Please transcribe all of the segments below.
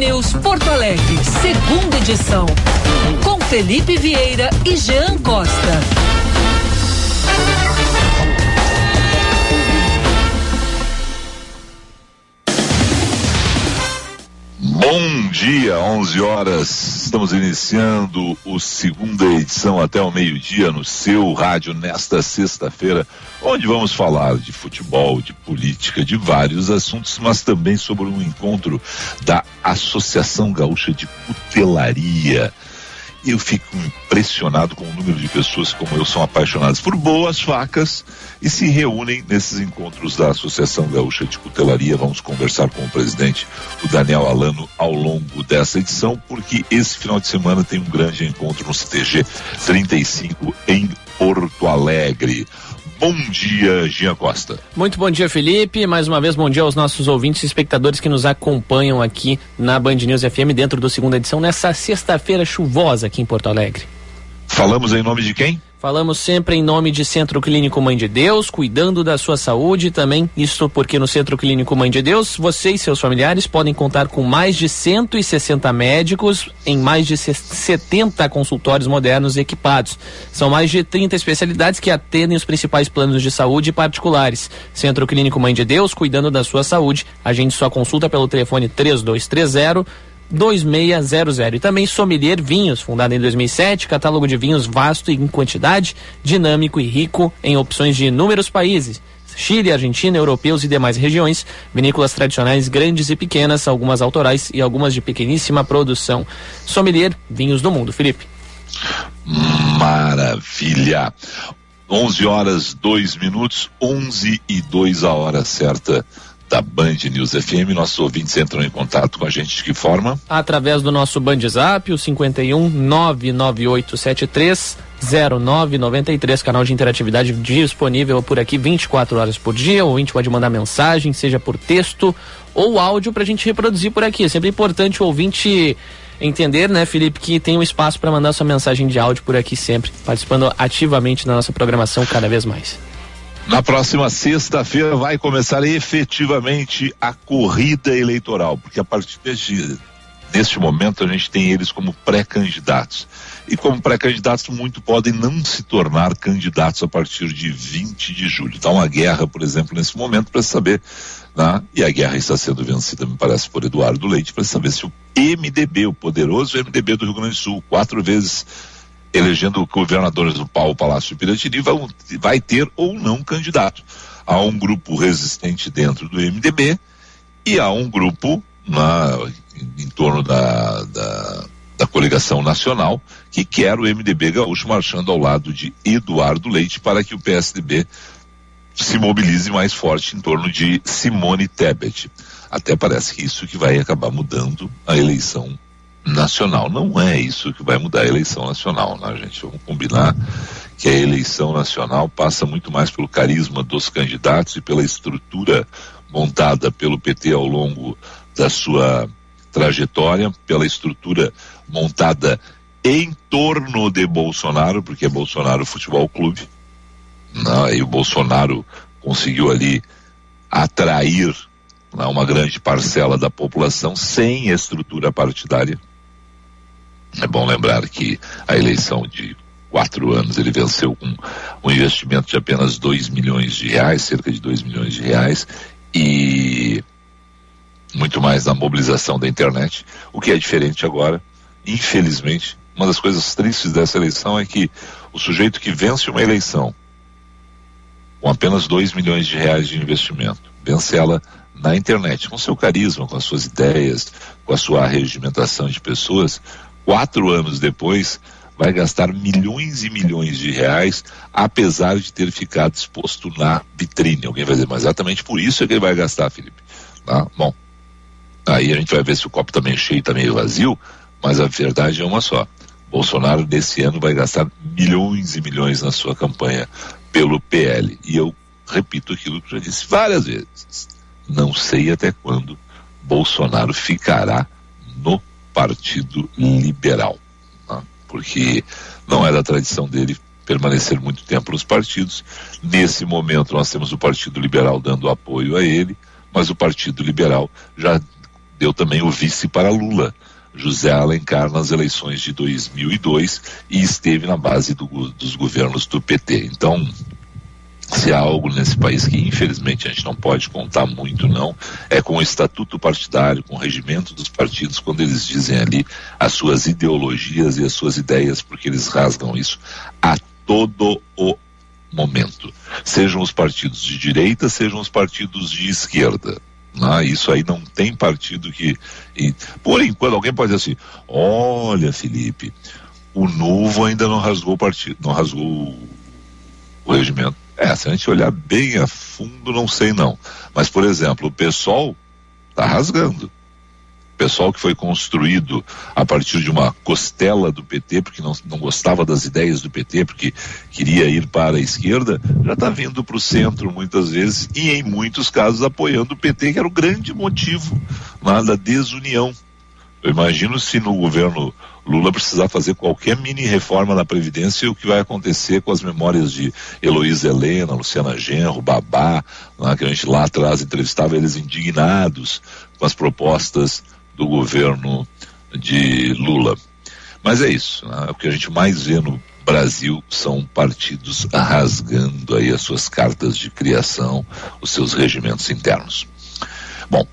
News Porto Alegre, segunda edição. Com Felipe Vieira e Jean Costa. Dia, 11 horas. Estamos iniciando o segunda edição até o meio-dia no seu rádio nesta sexta-feira, onde vamos falar de futebol, de política, de vários assuntos, mas também sobre um encontro da Associação Gaúcha de Cutelaria eu fico impressionado com o número de pessoas como eu são apaixonadas por boas facas e se reúnem nesses encontros da Associação Gaúcha de Cutelaria. Vamos conversar com o presidente, o Daniel Alano, ao longo dessa edição, porque esse final de semana tem um grande encontro no CTG 35 em Porto Alegre. Bom dia, Gia Costa. Muito bom dia, Felipe. Mais uma vez, bom dia aos nossos ouvintes e espectadores que nos acompanham aqui na Band News FM dentro do segunda edição, nessa sexta-feira chuvosa aqui em Porto Alegre. Falamos em nome de quem? Falamos sempre em nome de Centro Clínico Mãe de Deus, cuidando da sua saúde também. Isso porque no Centro Clínico Mãe de Deus, você e seus familiares podem contar com mais de 160 médicos em mais de 70 consultórios modernos equipados. São mais de 30 especialidades que atendem os principais planos de saúde particulares. Centro Clínico Mãe de Deus, cuidando da sua saúde. Agende sua consulta pelo telefone 3230 2600. E também Sommelier Vinhos, fundado em 2007, catálogo de vinhos vasto em quantidade, dinâmico e rico em opções de inúmeros países. Chile, Argentina, europeus e demais regiões, vinícolas tradicionais grandes e pequenas, algumas autorais e algumas de pequeníssima produção. Sommelier Vinhos do Mundo. Felipe. Maravilha. 11 horas 2 minutos, 11 e 2 a hora certa da Band News FM. Nossos ouvintes entram em contato com a gente de que forma? Através do nosso Band Zap, o 51 99873 0993, canal de interatividade disponível por aqui 24 horas por dia. O ouvinte pode mandar mensagem, seja por texto ou áudio, para a gente reproduzir por aqui. É sempre importante o ouvinte entender, né, Felipe, que tem um espaço para mandar sua mensagem de áudio por aqui sempre, participando ativamente da nossa programação cada vez mais. Na próxima sexta-feira vai começar efetivamente a corrida eleitoral, porque a partir deste, momento a gente tem eles como pré-candidatos. E como pré-candidatos, muito podem não se tornar candidatos a partir de 20 de julho. Está uma guerra, por exemplo, nesse momento para saber, né? e a guerra está sendo vencida, me parece, por Eduardo Leite, para saber se o MDB, o poderoso MDB do Rio Grande do Sul, quatro vezes elegendo governadores do Paulo Palácio de Piratini, vai, vai ter ou não candidato. Há um grupo resistente dentro do MDB e há um grupo na, em, torno da, da, da coligação nacional que quer o MDB gaúcho marchando ao lado de Eduardo Leite para que o PSDB se mobilize mais forte em torno de Simone Tebet. Até parece que isso que vai acabar mudando a eleição nacional. Não é isso que vai mudar a eleição nacional, né, gente? Vamos combinar que a eleição nacional passa muito mais pelo carisma dos candidatos e pela estrutura montada pelo PT ao longo da sua trajetória, pela estrutura montada em torno de Bolsonaro, porque é Bolsonaro Futebol Clube, né? e o Bolsonaro conseguiu ali atrair né, uma grande parcela da população sem estrutura partidária. É bom lembrar que a eleição de quatro anos ele venceu com um investimento de apenas 2 milhões de reais, cerca de 2 milhões de reais, e muito mais na mobilização da internet. O que é diferente agora, infelizmente, uma das coisas tristes dessa eleição é que o sujeito que vence uma eleição com apenas 2 milhões de reais de investimento, vence ela na internet, com seu carisma, com as suas ideias, com a sua regimentação de pessoas, quatro anos depois, vai gastar milhões e milhões de reais, apesar de ter ficado exposto na vitrine. Alguém vai dizer, mas exatamente por isso é que ele vai gastar, Felipe. Tá? Bom, aí a gente vai ver se o copo está meio cheio, está meio vazio, mas a verdade é uma só. Bolsonaro, nesse ano, vai gastar milhões e milhões na sua campanha pelo PL. E eu repito aquilo que já disse várias vezes. Não sei até quando Bolsonaro ficará no Partido Liberal, né? porque não é da tradição dele permanecer muito tempo nos partidos. Nesse momento, nós temos o Partido Liberal dando apoio a ele, mas o Partido Liberal já deu também o vice para Lula. José Alencar nas eleições de 2002 e esteve na base do, dos governos do PT. Então, se há algo nesse país que infelizmente a gente não pode contar muito não, é com o estatuto partidário, com o regimento dos partidos, quando eles dizem ali as suas ideologias e as suas ideias, porque eles rasgam isso a todo o momento. Sejam os partidos de direita, sejam os partidos de esquerda. Não, isso aí não tem partido que. E, por enquanto, alguém pode dizer assim: olha, Felipe, o novo ainda não rasgou o partido, não rasgou o regimento. Se a gente olhar bem a fundo, não sei não. Mas, por exemplo, o pessoal está rasgando. O pessoal que foi construído a partir de uma costela do PT, porque não, não gostava das ideias do PT, porque queria ir para a esquerda, já está vindo para o centro muitas vezes e, em muitos casos, apoiando o PT, que era o grande motivo lá da desunião. Eu imagino se no governo Lula precisar fazer qualquer mini reforma na Previdência, o que vai acontecer com as memórias de Heloísa Helena, Luciana Genro, Babá, né, que a gente lá atrás entrevistava eles indignados com as propostas do governo de Lula. Mas é isso, né, o que a gente mais vê no Brasil são partidos rasgando aí as suas cartas de criação, os seus regimentos internos. Bom,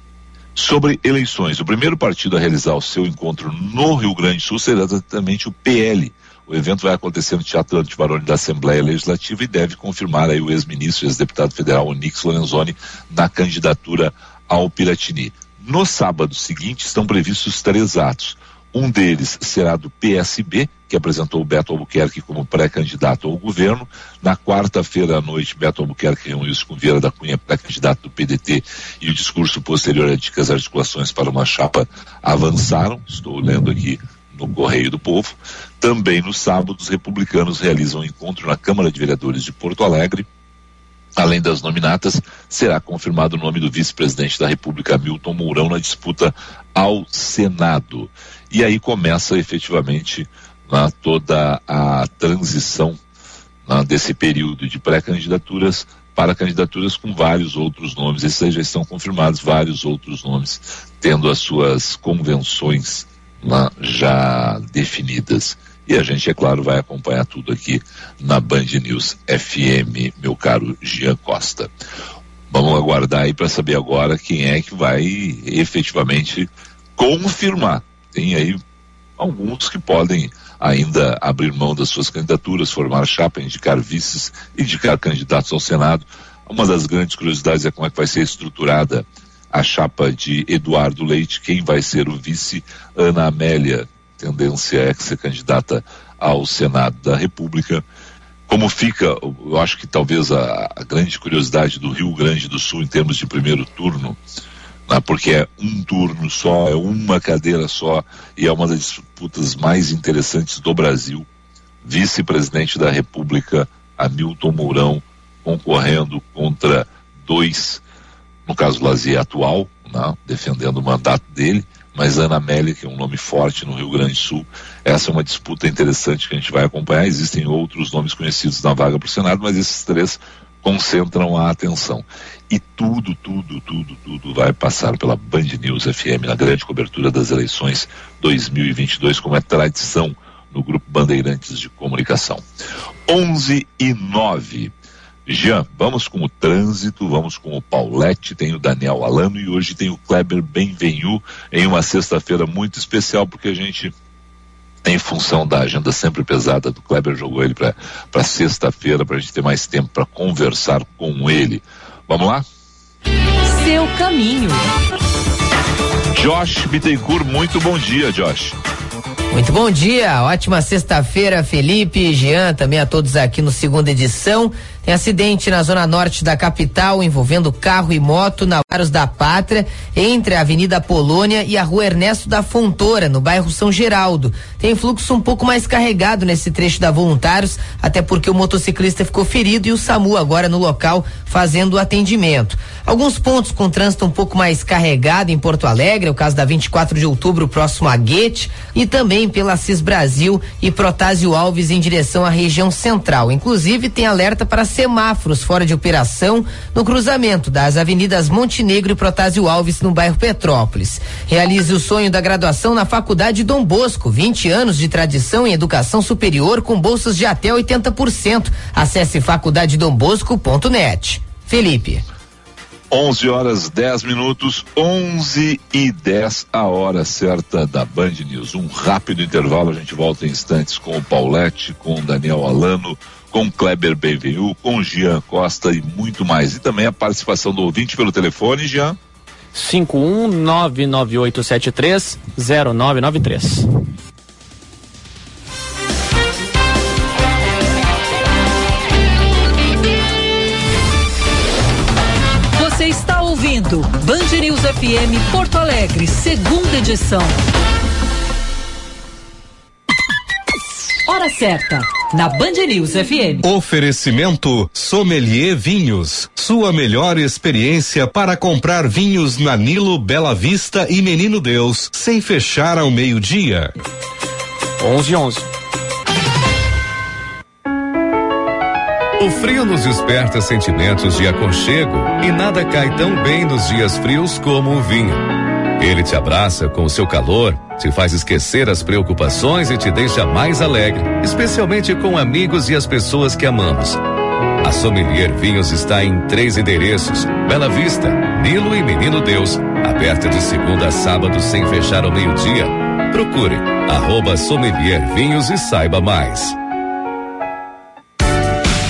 sobre eleições. O primeiro partido a realizar o seu encontro no Rio Grande do Sul será exatamente o PL. O evento vai acontecer no Teatro Antibarone da Assembleia Legislativa e deve confirmar aí o ex-ministro e ex-deputado federal Onix Lorenzoni na candidatura ao Piratini. No sábado seguinte estão previstos três atos. Um deles será do PSB, que apresentou o Beto Albuquerque como pré-candidato ao governo. Na quarta-feira à noite, Beto Albuquerque reuniu-se com Vieira da Cunha, pré-candidato do PDT, e o discurso posterior indica que as articulações para uma chapa avançaram. Estou lendo aqui no Correio do Povo. Também no sábado, os republicanos realizam um encontro na Câmara de Vereadores de Porto Alegre. Além das nominatas, será confirmado o nome do vice-presidente da República, Milton Mourão, na disputa ao Senado. E aí começa efetivamente né, toda a transição né, desse período de pré-candidaturas para candidaturas com vários outros nomes. Esses aí já estão confirmados, vários outros nomes, tendo as suas convenções né, já definidas. E a gente, é claro, vai acompanhar tudo aqui na Band News FM, meu caro Gian Costa. Vamos aguardar aí para saber agora quem é que vai efetivamente confirmar tem aí alguns que podem ainda abrir mão das suas candidaturas, formar chapa, indicar vices, indicar candidatos ao Senado. Uma das grandes curiosidades é como é que vai ser estruturada a chapa de Eduardo Leite, quem vai ser o vice, Ana Amélia, tendência é que ser candidata ao Senado da República. Como fica, eu acho que talvez a, a grande curiosidade do Rio Grande do Sul em termos de primeiro turno, porque é um turno só, é uma cadeira só e é uma das disputas mais interessantes do Brasil. Vice-presidente da República, Hamilton Mourão, concorrendo contra dois, no caso Lazier atual, né, defendendo o mandato dele, mas Ana Amélia, que é um nome forte no Rio Grande do Sul. Essa é uma disputa interessante que a gente vai acompanhar. Existem outros nomes conhecidos na vaga para o Senado, mas esses três concentram a atenção. E tudo, tudo, tudo, tudo vai passar pela Band News FM na grande cobertura das eleições 2022, como é tradição no Grupo Bandeirantes de Comunicação. 11 e 9. Jean, vamos com o trânsito, vamos com o Paulette, tem o Daniel Alano e hoje tem o Kleber Benvenu em uma sexta-feira muito especial porque a gente em função da agenda sempre pesada do Kleber, jogou ele para sexta-feira para a gente ter mais tempo para conversar com ele. Vamos lá? Seu caminho. Josh Bittencourt, muito bom dia, Josh. Muito bom dia, ótima sexta-feira, Felipe, Jean, também a todos aqui no segunda edição. Tem acidente na zona norte da capital envolvendo carro e moto na Varos da Pátria, entre a Avenida Polônia e a Rua Ernesto da Fontoura, no bairro São Geraldo. Tem fluxo um pouco mais carregado nesse trecho da Voluntários, até porque o motociclista ficou ferido e o SAMU agora no local fazendo o atendimento. Alguns pontos com trânsito um pouco mais carregado em Porto Alegre, é o caso da 24 de outubro, próximo a Guete, e também pela CIS Brasil e Protásio Alves em direção à região central. Inclusive, tem alerta para semáforos fora de operação no cruzamento das avenidas Montenegro e Protásio Alves, no bairro Petrópolis. Realize o sonho da graduação na Faculdade Dom Bosco, 20 anos de tradição em educação superior com bolsas de até 80%. Acesse faculdadedombosco.net. Felipe. 11 horas 10 minutos, 11 e 10 a hora certa da Band News. Um rápido intervalo, a gente volta em instantes com o Paulette, com o Daniel Alano, com Kleber Benvenu, com Jean Costa e muito mais. E também a participação do ouvinte pelo telefone, Jean. 51998730993. Você está ouvindo Band News FM Porto Alegre, segunda edição. Hora certa, na Band News FM. Oferecimento Sommelier Vinhos. Sua melhor experiência para comprar vinhos na Nilo, Bela Vista e Menino Deus, sem fechar ao meio-dia. 11 11. O frio nos desperta sentimentos de aconchego e nada cai tão bem nos dias frios como o vinho. Ele te abraça com o seu calor, te faz esquecer as preocupações e te deixa mais alegre, especialmente com amigos e as pessoas que amamos. A Sommelier Vinhos está em três endereços: Bela Vista, Nilo e Menino Deus, aberta de segunda a sábado sem fechar ao meio-dia. Procure arroba Sommelier Vinhos e saiba mais.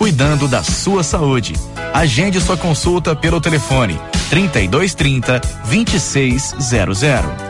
cuidando da sua saúde. Agende sua consulta pelo telefone 3230 2600.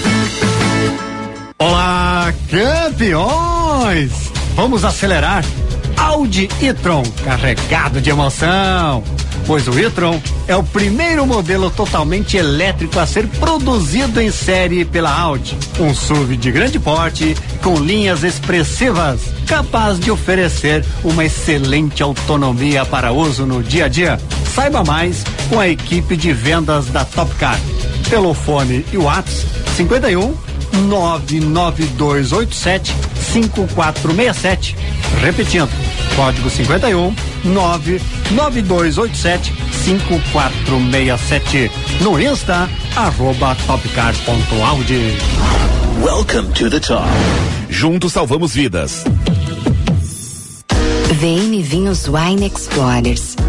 Olá, campeões! Vamos acelerar. Audi e-tron, carregado de emoção. Pois o e-tron é o primeiro modelo totalmente elétrico a ser produzido em série pela Audi. Um SUV de grande porte, com linhas expressivas, capaz de oferecer uma excelente autonomia para uso no dia a dia. Saiba mais com a equipe de vendas da Top Car. Pelo fone e WhatsApp 51 99287 5467. Repetindo, código 51 99287 5467. No Insta, arroba topcar.audi. Welcome to the top. Juntos salvamos vidas. VM Vinhos Wine Explorers.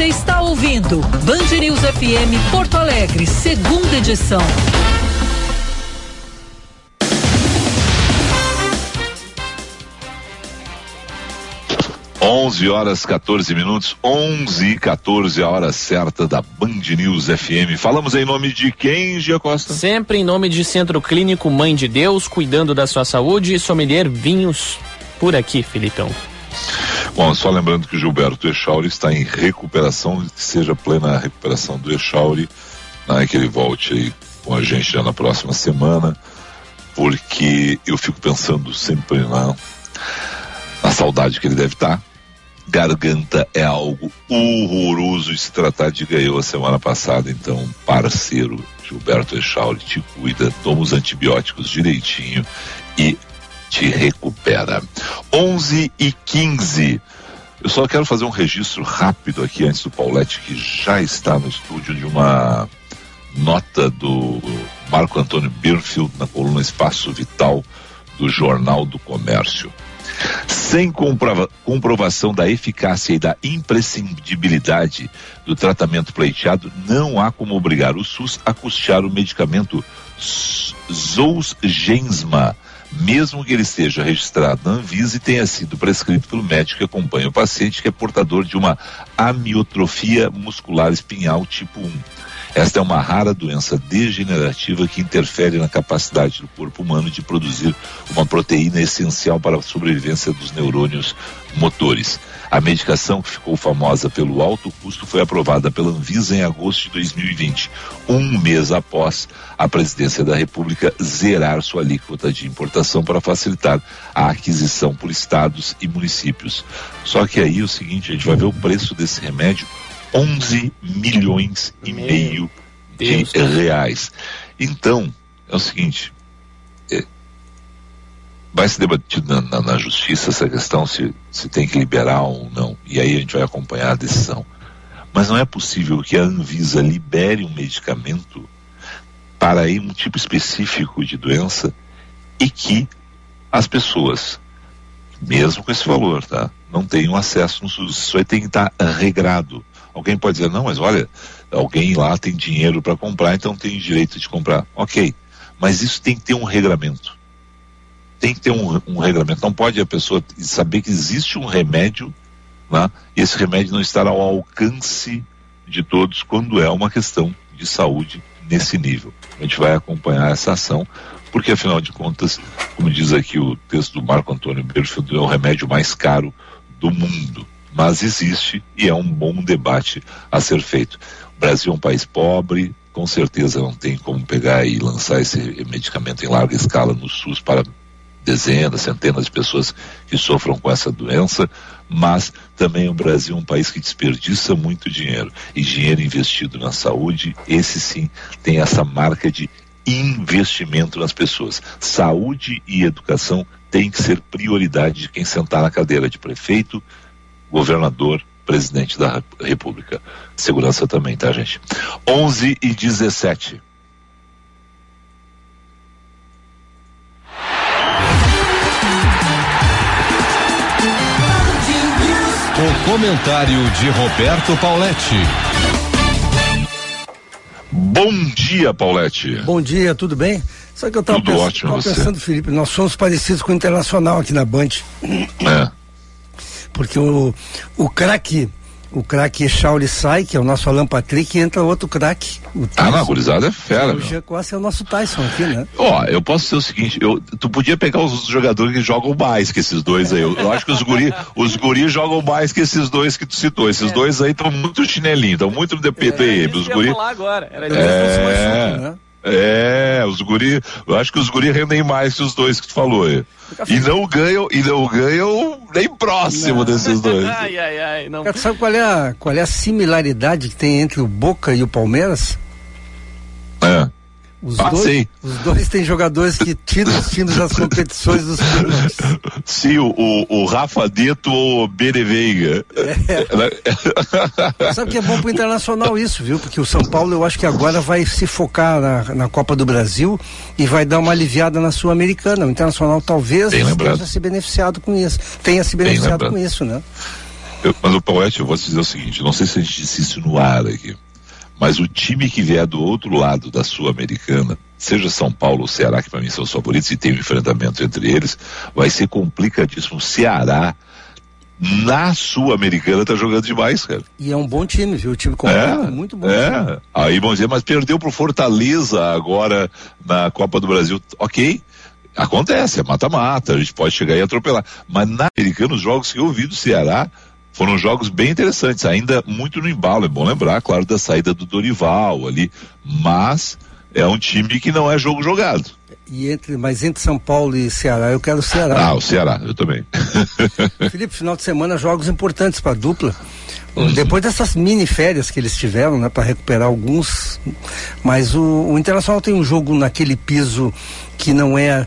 Você está ouvindo Band News FM Porto Alegre, segunda edição. Onze horas 14 minutos, 11 e 14 a hora certa da Band News FM. Falamos em nome de quem, Gia Costa? Sempre em nome de Centro Clínico Mãe de Deus, cuidando da sua saúde e sommelier vinhos por aqui, Filipão. Bom, só lembrando que o Gilberto Echauri está em recuperação, que seja plena a recuperação do Echauri, né, que ele volte aí com a gente já na próxima semana, porque eu fico pensando sempre na, na saudade que ele deve estar garganta é algo horroroso e se tratar de ganhou a semana passada, então parceiro Gilberto Echauri te cuida, toma os antibióticos direitinho e te recupera. 11 e 15. Eu só quero fazer um registro rápido aqui antes do Paulette, que já está no estúdio, de uma nota do Marco Antônio Birfield na coluna Espaço Vital do Jornal do Comércio. Sem comprova comprovação da eficácia e da imprescindibilidade do tratamento pleiteado, não há como obrigar o SUS a custear o medicamento Zolgensma, mesmo que ele esteja registrado na Anvisa e tenha sido prescrito pelo médico que acompanha o paciente que é portador de uma amiotrofia muscular espinhal tipo 1. Esta é uma rara doença degenerativa que interfere na capacidade do corpo humano de produzir uma proteína essencial para a sobrevivência dos neurônios motores. A medicação, que ficou famosa pelo alto custo, foi aprovada pela Anvisa em agosto de 2020, um mês após a presidência da República zerar sua alíquota de importação para facilitar a aquisição por estados e municípios. Só que aí é o seguinte, a gente vai ver o preço desse remédio 11 milhões e meio de reais. Então, é o seguinte, vai se debater na, na, na, justiça essa questão se, se tem que liberar ou não, e aí a gente vai acompanhar a decisão. Mas não é possível que a Anvisa libere um medicamento para um tipo específico de doença e que as pessoas, mesmo com esse valor, tá, não tenham acesso no SUS. Isso aí tem que estar regrado. Alguém pode dizer, não, mas olha, alguém lá tem dinheiro para comprar, então tem direito de comprar. Ok, mas isso tem que ter um regramento. Tem que ter um, um regramento. Não pode a pessoa saber que existe um remédio né, e esse remédio não estar ao alcance de todos quando é uma questão de saúde nesse nível. A gente vai acompanhar essa ação, porque afinal de contas, como diz aqui o texto do Marco Antônio Berfield, é o remédio mais caro do mundo mas existe e é um bom debate a ser feito. O Brasil é um país pobre, com certeza não tem como pegar e lançar esse medicamento em larga escala no SUS para dezenas, centenas de pessoas que sofram com essa doença, mas também o Brasil é um país que desperdiça muito dinheiro. E dinheiro investido na saúde, esse sim tem essa marca de investimento nas pessoas. Saúde e educação tem que ser prioridade de quem sentar na cadeira de prefeito, governador, presidente da República. Segurança também, tá, gente? 11 e 17. Comentário de Roberto Pauletti. Bom dia, Paulette. Bom dia, tudo bem? Só que eu estava pensando, pensando, Felipe, nós somos parecidos com o Internacional aqui na Band. É porque o, o craque o craque Shauli sai, que é o nosso Alan Patrick, e entra outro craque. Ah, não, gurizada é fera, O Jean Costa é o nosso Tyson aqui, né? Ó, eu posso dizer o seguinte, eu, tu podia pegar os jogadores que jogam mais que esses dois aí. Eu, eu acho que os guri, os guri jogam mais que esses dois que tu citou. Esses é. dois aí estão muito chinelinho, estão muito no DPTM. É, os guri. Falar agora. Era é... Né? É, os guri, eu acho que os guri rendem mais que os dois que tu falou aí. E não ganham, e não ganham nem próximo não. desses dois. ai, ai, ai, não. Sabe qual é, a, qual é a similaridade que tem entre o Boca e o Palmeiras? É. Os, ah, dois, os dois têm jogadores que tiram os times das competições dos clubes. Sim, o, o, Rafa Dito ou o Bereveiga. É. Sabe que é bom pro Internacional isso, viu? Porque o São Paulo eu acho que agora vai se focar na, na Copa do Brasil e vai dar uma aliviada na Sul-Americana. O Internacional talvez tenha se beneficiado com isso. Tenha se beneficiado com isso, né? Eu, mas o Poete, eu vou te dizer o seguinte, não sei se a gente disse isso no ar aqui. Mas o time que vier do outro lado da Sul-Americana, seja São Paulo ou Ceará, que para mim são os favoritos e tem um enfrentamento entre eles, vai ser complicadíssimo. O Ceará na Sul-Americana tá jogando demais, cara. E é um bom time, viu? O time completo, é, muito bom. É. Time. Aí vamos dizer, mas perdeu pro Fortaleza agora na Copa do Brasil. Ok, acontece, é mata-mata, a gente pode chegar e atropelar. Mas na Americana, os jogos que eu vi do Ceará, foram jogos bem interessantes, ainda muito no embalo. É bom lembrar, claro, da saída do Dorival ali, mas é um time que não é jogo jogado. E entre, mas entre São Paulo e Ceará, eu quero o Ceará. Ah, o Ceará, eu também. Felipe, final de semana, jogos importantes para a dupla. Uhum. Depois dessas mini férias que eles tiveram, né, para recuperar alguns, mas o, o, Internacional tem um jogo naquele piso que não é, é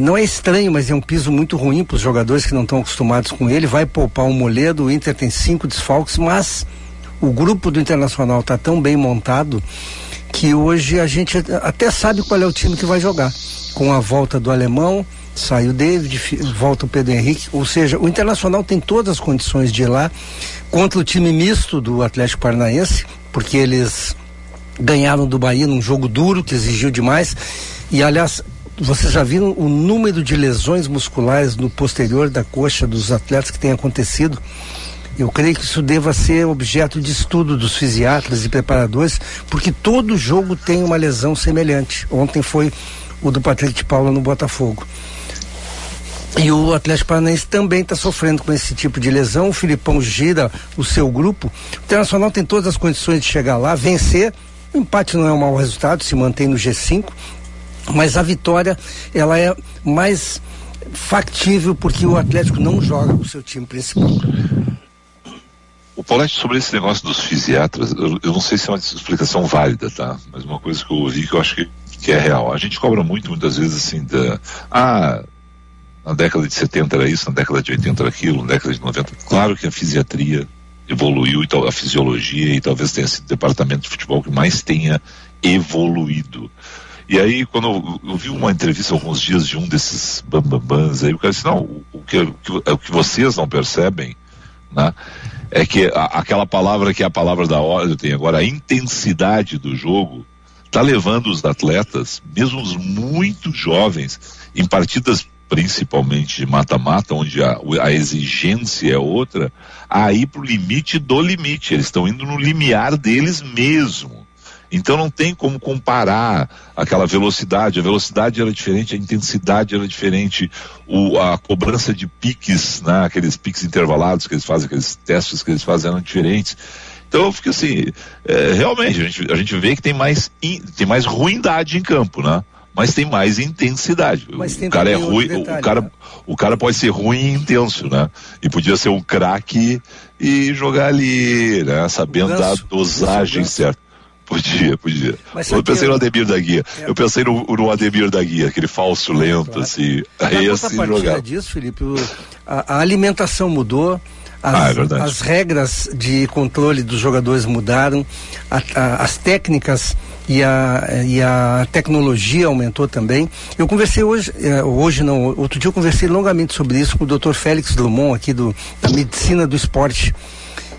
não é estranho, mas é um piso muito ruim para os jogadores que não estão acostumados com ele. Vai poupar o Moledo, o Inter tem cinco desfalques, mas o grupo do Internacional está tão bem montado que hoje a gente até sabe qual é o time que vai jogar. Com a volta do alemão, sai o David, volta o Pedro Henrique, ou seja, o Internacional tem todas as condições de ir lá contra o time misto do Atlético Paranaense, porque eles ganharam do Bahia num jogo duro que exigiu demais. E aliás, vocês já viram o número de lesões musculares no posterior da coxa dos atletas que tem acontecido? Eu creio que isso deva ser objeto de estudo dos fisiatras e preparadores, porque todo jogo tem uma lesão semelhante. Ontem foi o do Patrick de Paula no Botafogo. E o Atlético Paranaense também está sofrendo com esse tipo de lesão. O Filipão gira o seu grupo. O Internacional tem todas as condições de chegar lá, vencer. O empate não é um mau resultado, se mantém no G5. Mas a vitória, ela é mais factível porque o Atlético não joga com o seu time principal. O Paulette, sobre esse negócio dos fisiatras, eu, eu, não sei se é uma explicação válida, tá? Mas uma coisa que eu ouvi que eu acho que, que é real. A gente cobra muito, muitas vezes, assim, da. Ah, na década de 70 era isso, na década de 80 era aquilo, na década de 90. Claro que a fisiatria evoluiu, a fisiologia, e talvez tenha sido o departamento de futebol que mais tenha evoluído. E aí, quando eu, eu, vi uma entrevista alguns dias de um desses bambambans, aí o cara disse, não, o, que, que, o que vocês não percebem, né, é que a, aquela palavra que é a palavra da hora, tem agora, a intensidade do jogo, está levando os atletas, mesmo os muito jovens, em partidas principalmente de mata-mata, onde a, a, exigência é outra, a ir para o limite do limite. Eles estão indo no limiar deles mesmo. Então não tem como comparar aquela velocidade. A velocidade era diferente, a intensidade era diferente, o, a cobrança de piques, né, aqueles piques intervalados que eles fazem, aqueles testes que eles fazem eram diferentes. Então eu fico assim, é, realmente, a gente, a gente vê que tem mais, in, tem mais ruindade em campo, né? mas tem mais intensidade. Mas o cara é ruim, detalhe, o, cara, né? o cara pode ser ruim e intenso, né? E podia ser um craque e jogar ali, né? Sabendo da dosagem certa. Podia, podia. Mas eu pensei no Ademir da Guia. É... Eu pensei no, no, Ademir da Guia, aquele falso lento, claro. assim. Aí assim jogar. disso, Felipe, a, a alimentação mudou, as, ah, é as, regras de controle dos jogadores mudaram, a, a, as técnicas e a, e a tecnologia aumentou também. Eu conversei hoje, eh, hoje não, outro dia eu conversei longamente sobre isso com o Dr. Félix Drummond aqui do, da medicina do esporte.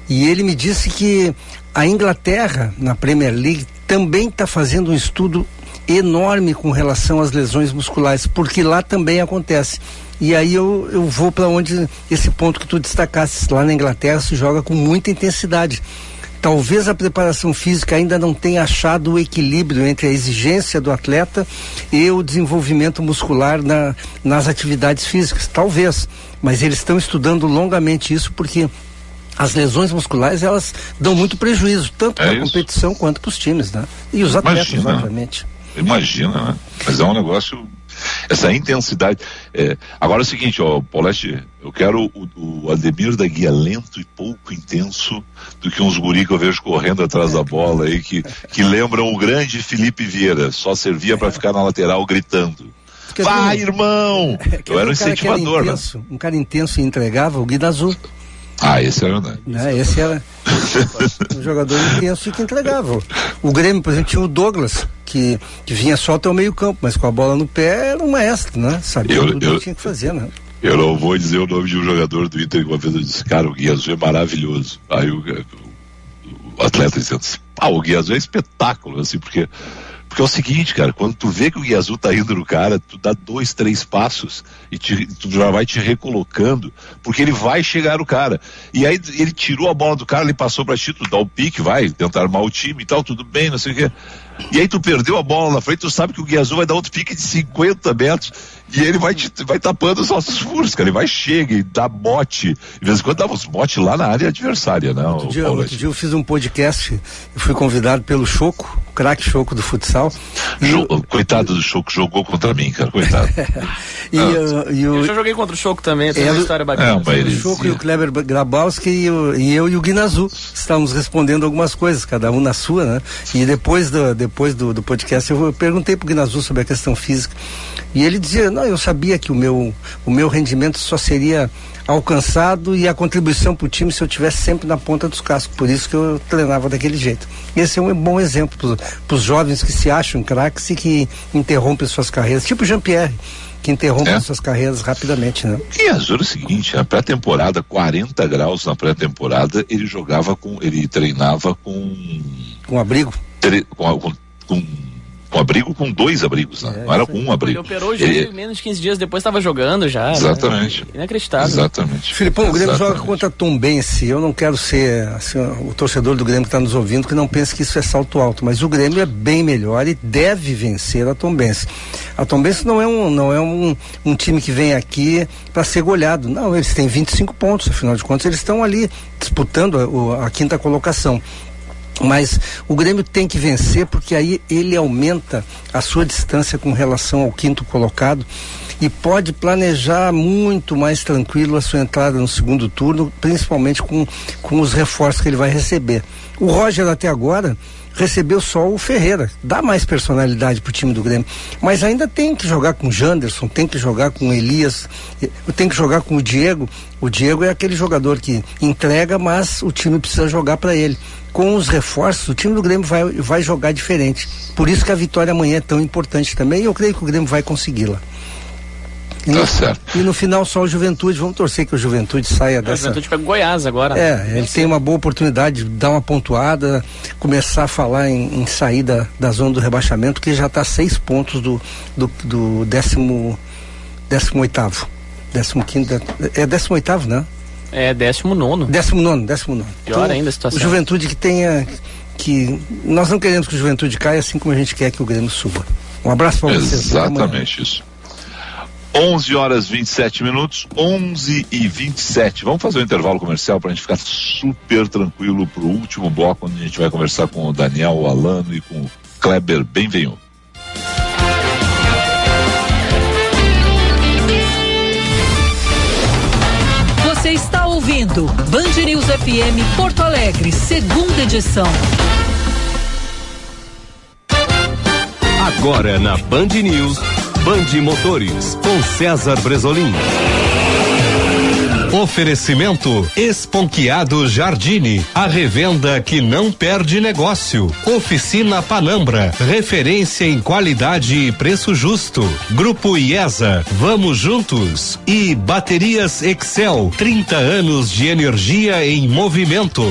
E ele me disse que a Inglaterra, na Premier League, também está fazendo um estudo enorme com relação às lesões musculares, porque lá também acontece. E aí eu, eu vou para onde esse ponto que tu destacaste, lá na Inglaterra se joga com muita intensidade talvez a preparação física ainda não tenha achado o equilíbrio entre a exigência do atleta e o desenvolvimento muscular na, nas atividades físicas. Talvez. Mas eles estão estudando longamente isso porque as lesões musculares elas dão muito prejuízo, tanto é para a competição quanto para os times, né? E os atletas, Imagina. obviamente. Imagina, né? Mas é um negócio essa intensidade. É, agora é o seguinte, ó, Paulette, eu quero o, o, Ademir da Guia lento e pouco intenso do que uns guri que eu vejo correndo atrás da bola aí, que, que lembram o grande Felipe Vieira, só servia para ficar na lateral gritando. Vai, irmão! eu era um incentivador, né? Um cara intenso e entregava o Guida Azul. Ah, esse era verdade. Né? Esse era um jogador intenso e que entregava. O Grêmio, por exemplo, tinha o Douglas, que, que vinha só até o meio campo, mas com a bola no pé era um maestro, né? Sabia eu, tudo eu, que tinha que fazer, né? Eu não vou dizer o nome de um jogador do Inter que uma vez eu disse, cara, o Guiazul é maravilhoso. Aí o, o, o atleta dizendo assim, ah, o Guiazul é espetáculo, assim, porque porque é o seguinte, cara, quando tu vê que o Guia Azul tá indo no cara, tu dá dois, três passos e te, tu já vai te recolocando, porque ele vai chegar no cara. E aí ele tirou a bola do cara, ele passou pra ti, tu dá o pique, vai, tentar armar o time e tal, tudo bem, não sei o quê. E aí tu perdeu a bola na frente, tu sabe que o Guia Azul vai dar outro pique de 50 metros e ele vai, te, vai tapando os nossos furos, cara. Ele vai, chega e dá bote. De vez em quando dá uns bote lá na área adversária, né? Outro dia, outro dia eu fiz um podcast, eu fui convidado pelo Choco, o craque Choco do futsal. Jo. Coitado do Choco, jogou contra mim, cara, coitado. e, ah. uh, e o... Eu já joguei contra o Choco também, tem é, uma história bacana. É, o Choco e o Kleber Grabowski e, o, e eu e o Guinazu estávamos respondendo algumas coisas, cada um na sua, né? E depois do, depois do, do podcast eu perguntei pro Guinazu sobre a questão física. E ele dizia, não, eu sabia que o meu, o meu rendimento só seria alcançado e a contribuição para o time se eu tivesse sempre na ponta dos cascos. Por isso que eu treinava daquele jeito. Esse é um bom exemplo para os jovens que se acham craques e que interrompem suas carreiras, tipo Jean-Pierre que interrompem é. suas carreiras rapidamente, né? E Azul é o seguinte, a pré-temporada, 40 graus na pré-temporada, ele jogava com, ele treinava com com abrigo, com, com, com com abrigo com dois abrigos, né? É, não era com um abrigo. Ele operou já ele... menos de 15 dias depois estava jogando já. Né? Exatamente. Né? Inacreditável. Exatamente. Filipão, o Grêmio joga contra Tom Bense. Eu não quero ser assim, o torcedor do Grêmio que está nos ouvindo que não pense que isso é salto alto, mas o Grêmio é bem melhor e deve vencer a Tom Bense. A Tom Bense não é um não é um, um time que vem aqui para ser goleado. Não, eles têm 25 pontos, afinal de contas eles estão ali disputando a, a quinta colocação. Mas o Grêmio tem que vencer porque aí ele aumenta a sua distância com relação ao quinto colocado e pode planejar muito mais tranquilo a sua entrada no segundo turno, principalmente com, com os reforços que ele vai receber. O Roger até agora recebeu só o Ferreira, dá mais personalidade pro time do Grêmio, mas ainda tem que jogar com o Janderson, tem que jogar com o Elias, tem que jogar com o Diego. O Diego é aquele jogador que entrega, mas o time precisa jogar para ele. Com os reforços, o time do Grêmio vai, vai jogar diferente. Por isso que a vitória amanhã é tão importante também, e eu creio que o Grêmio vai consegui-la. E, tá no, certo. e no final só o Juventude, vamos torcer que o Juventude saia é, dessa. O Juventude pega o Goiás agora. É, ele tem uma boa oportunidade de dar uma pontuada, começar a falar em, em saída da zona do rebaixamento, que já está seis pontos do, do, do décimo, décimo oitavo. Décimo quinto, é décimo oitavo, né? É décimo nono. Décimo nono, décimo nono. Pior então, ainda a situação. O Juventude que tenha, que nós não queremos que o Juventude caia, assim como a gente quer que o Grêmio suba. Um abraço para vocês. Exatamente isso. 11 horas 27 minutos, 11 e 27. Vamos fazer um intervalo comercial para a gente ficar super tranquilo para o último bloco, onde a gente vai conversar com o Daniel, o Alano e com o Kleber. Bem-vindo. Você está ouvindo Band News FM Porto Alegre, segunda edição. Agora na Band News. Band Motores, com César Bresolim. Oferecimento Esponquiado Jardine, a revenda que não perde negócio. Oficina Panambra, referência em qualidade e preço justo. Grupo IESA, vamos juntos. E Baterias Excel, 30 anos de energia em movimento.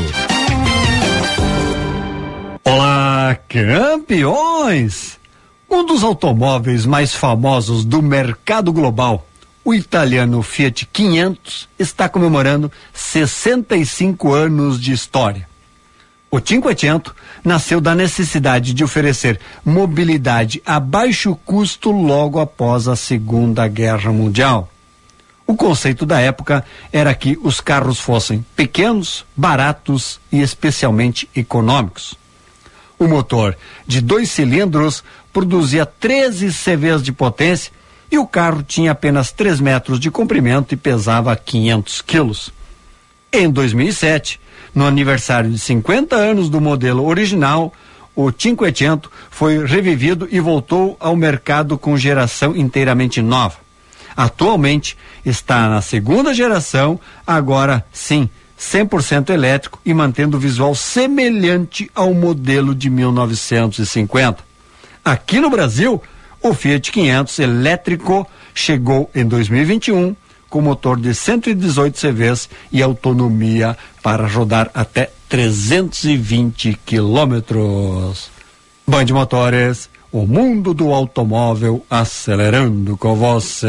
Olá, campeões! Um dos automóveis mais famosos do mercado global, o italiano Fiat 500, está comemorando 65 anos de história. O Cinquecento nasceu da necessidade de oferecer mobilidade a baixo custo logo após a Segunda Guerra Mundial. O conceito da época era que os carros fossem pequenos, baratos e especialmente econômicos. O motor de dois cilindros produzia 13 CVs de potência e o carro tinha apenas 3 metros de comprimento e pesava 500 quilos. Em 2007, no aniversário de 50 anos do modelo original, o Cinquecento foi revivido e voltou ao mercado com geração inteiramente nova. Atualmente está na segunda geração, agora sim 100% elétrico e mantendo o visual semelhante ao modelo de 1950. Aqui no Brasil, o Fiat 500 elétrico chegou em 2021 com motor de 118 CVs e autonomia para rodar até 320 quilômetros. Band Motores, o mundo do automóvel acelerando com você.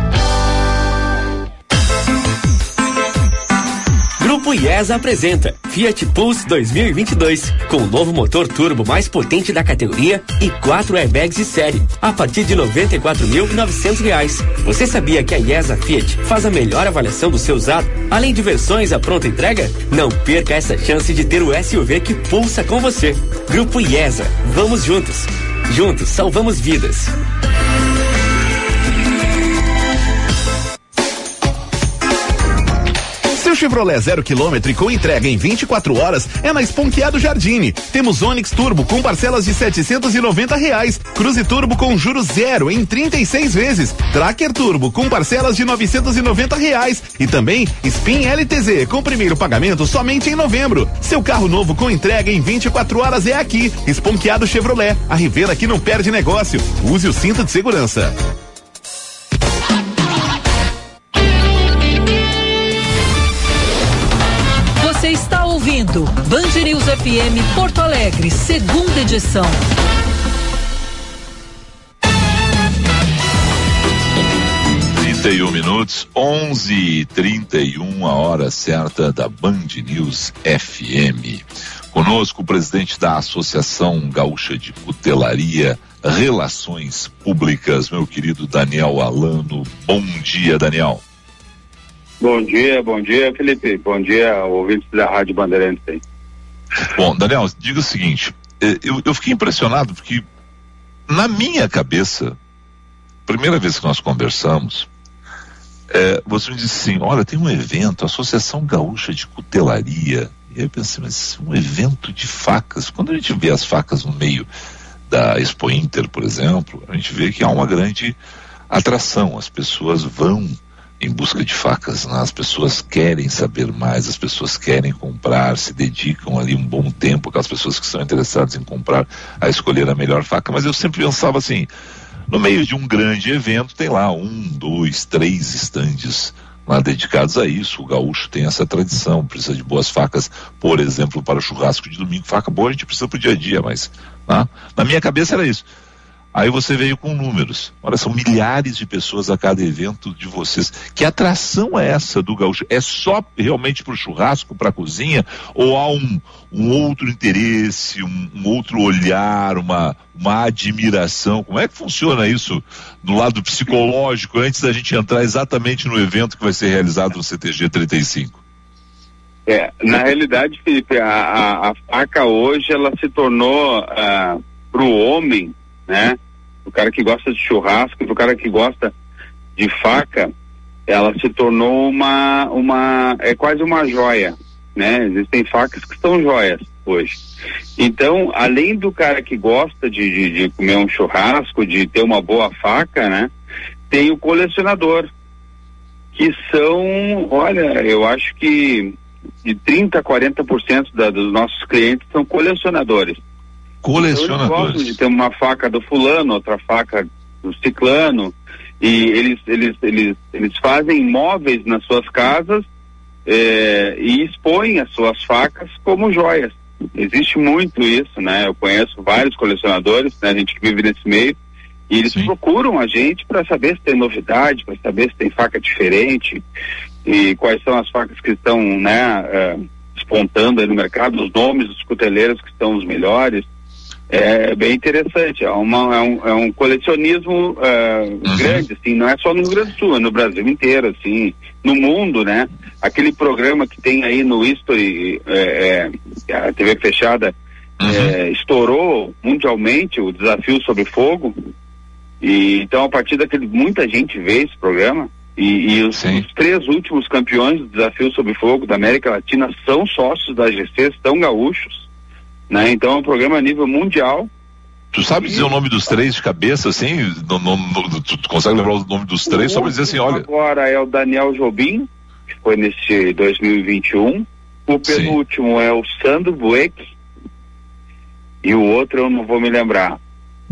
Grupo IESA apresenta Fiat Pulse 2022, com o novo motor turbo mais potente da categoria e quatro airbags de série, a partir de R$ 94.900. Você sabia que a IESA Fiat faz a melhor avaliação do seu usado, além de versões à pronta entrega? Não perca essa chance de ter o SUV que pulsa com você. Grupo IESA, vamos juntos. Juntos salvamos vidas. Chevrolet zero quilômetro com entrega em 24 horas é na Esponqueado Jardine. Temos Onix Turbo com parcelas de 790 reais, Cruze Turbo com juros zero em 36 vezes, Tracker Turbo com parcelas de 990 reais e também Spin LTZ com primeiro pagamento somente em novembro. Seu carro novo com entrega em 24 horas é aqui. Esponqueado Chevrolet, a Rivera que não perde negócio. Use o cinto de segurança. Band News FM Porto Alegre, segunda edição. Trinta e um minutos, onze e trinta e um, a hora certa da Band News FM. Conosco o presidente da Associação Gaúcha de Cutelaria, Relações Públicas, meu querido Daniel Alano. Bom dia, Daniel. Bom dia, bom dia, Felipe. Bom dia, ouvintes da Rádio Bandeirantes. Bom, Daniel, diga o seguinte, eh, eu, eu fiquei impressionado porque na minha cabeça, primeira vez que nós conversamos, eh, você me disse assim, olha, tem um evento, Associação Gaúcha de Cutelaria. E eu pensei, mas um evento de facas, quando a gente vê as facas no meio da Expo Inter, por exemplo, a gente vê que há uma grande atração, as pessoas vão em busca de facas, né? as pessoas querem saber mais, as pessoas querem comprar, se dedicam ali um bom tempo, aquelas pessoas que estão interessadas em comprar, a escolher a melhor faca, mas eu sempre pensava assim, no meio de um grande evento tem lá um, dois, três estandes lá dedicados a isso, o gaúcho tem essa tradição, precisa de boas facas, por exemplo, para o churrasco de domingo, faca boa a gente precisa para o dia a dia, mas né? na minha cabeça era isso. Aí você veio com números. Olha, são milhares de pessoas a cada evento de vocês. Que atração é essa do gaúcho? É só realmente para o churrasco, para a cozinha? Ou há um, um outro interesse, um, um, outro olhar, uma, uma admiração? Como é que funciona isso do lado psicológico antes da gente entrar exatamente no evento que vai ser realizado no CTG 35? É, na realidade, Felipe, a, a, a faca hoje ela se tornou uh, para o homem né? O cara que gosta de churrasco, o cara que gosta de faca, ela se tornou uma, uma, é quase uma joia, né? Existem facas que são joias hoje. Então, além do cara que gosta de, de, de comer um churrasco, de ter uma boa faca, né? Tem o colecionador, que são, olha, eu acho que de 30 a 40% da, dos nossos clientes são colecionadores. Colecionadores. Então, eles gostam de ter uma faca do fulano, outra faca do ciclano, e eles, eles, eles, eles fazem móveis nas suas casas eh, e expõem as suas facas como joias. Existe muito isso, né? Eu conheço vários colecionadores, né? A gente que vive nesse meio, e eles Sim. procuram a gente para saber se tem novidade, para saber se tem faca diferente e quais são as facas que estão, né, uh, despontando aí no mercado, os nomes dos cuteleiros que estão os melhores é bem interessante. É, uma, é, um, é um colecionismo uh, uhum. grande, assim, não é só no Rio Grande do Sul, é no Brasil inteiro, assim, no mundo, né? Aquele programa que tem aí no History, é, é, a TV fechada, uhum. É, estourou mundialmente o desafio sobre fogo. E então a partir daquele muita gente vê esse programa. E, e os, os, três últimos campeões do desafio sobre fogo da América Latina são sócios da GC, são gaúchos. Né? Então é um programa a nível mundial. Tu sabe dizer o nome dos três de cabeça, assim? No, no, no, tu consegue lembrar o nome dos três? O só pra dizer assim, olha. Agora é o Daniel Jobim, que foi nesse 2021. O penúltimo Sim. é o Sandro Bueck. E o outro eu não vou me lembrar.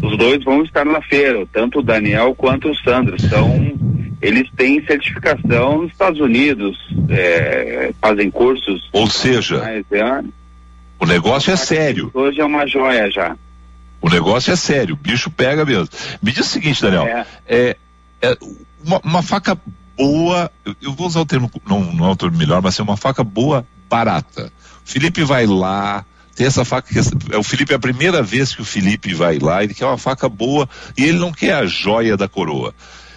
Os dois vão estar na feira, tanto o Daniel quanto o Sandro. São, eles têm certificação nos Estados Unidos, é, fazem cursos. Ou seja, o negócio é sério. Hoje é uma joia já. O negócio é sério, o bicho pega mesmo. Me diz o seguinte, Daniel, é, é, é uma, uma, faca boa, eu, eu, vou usar o termo, não, não é o termo melhor, mas é uma faca boa, barata. O Felipe vai lá, tem essa faca que é o Felipe é a primeira vez que o Felipe vai lá, ele quer uma faca boa e ele não quer a joia da coroa.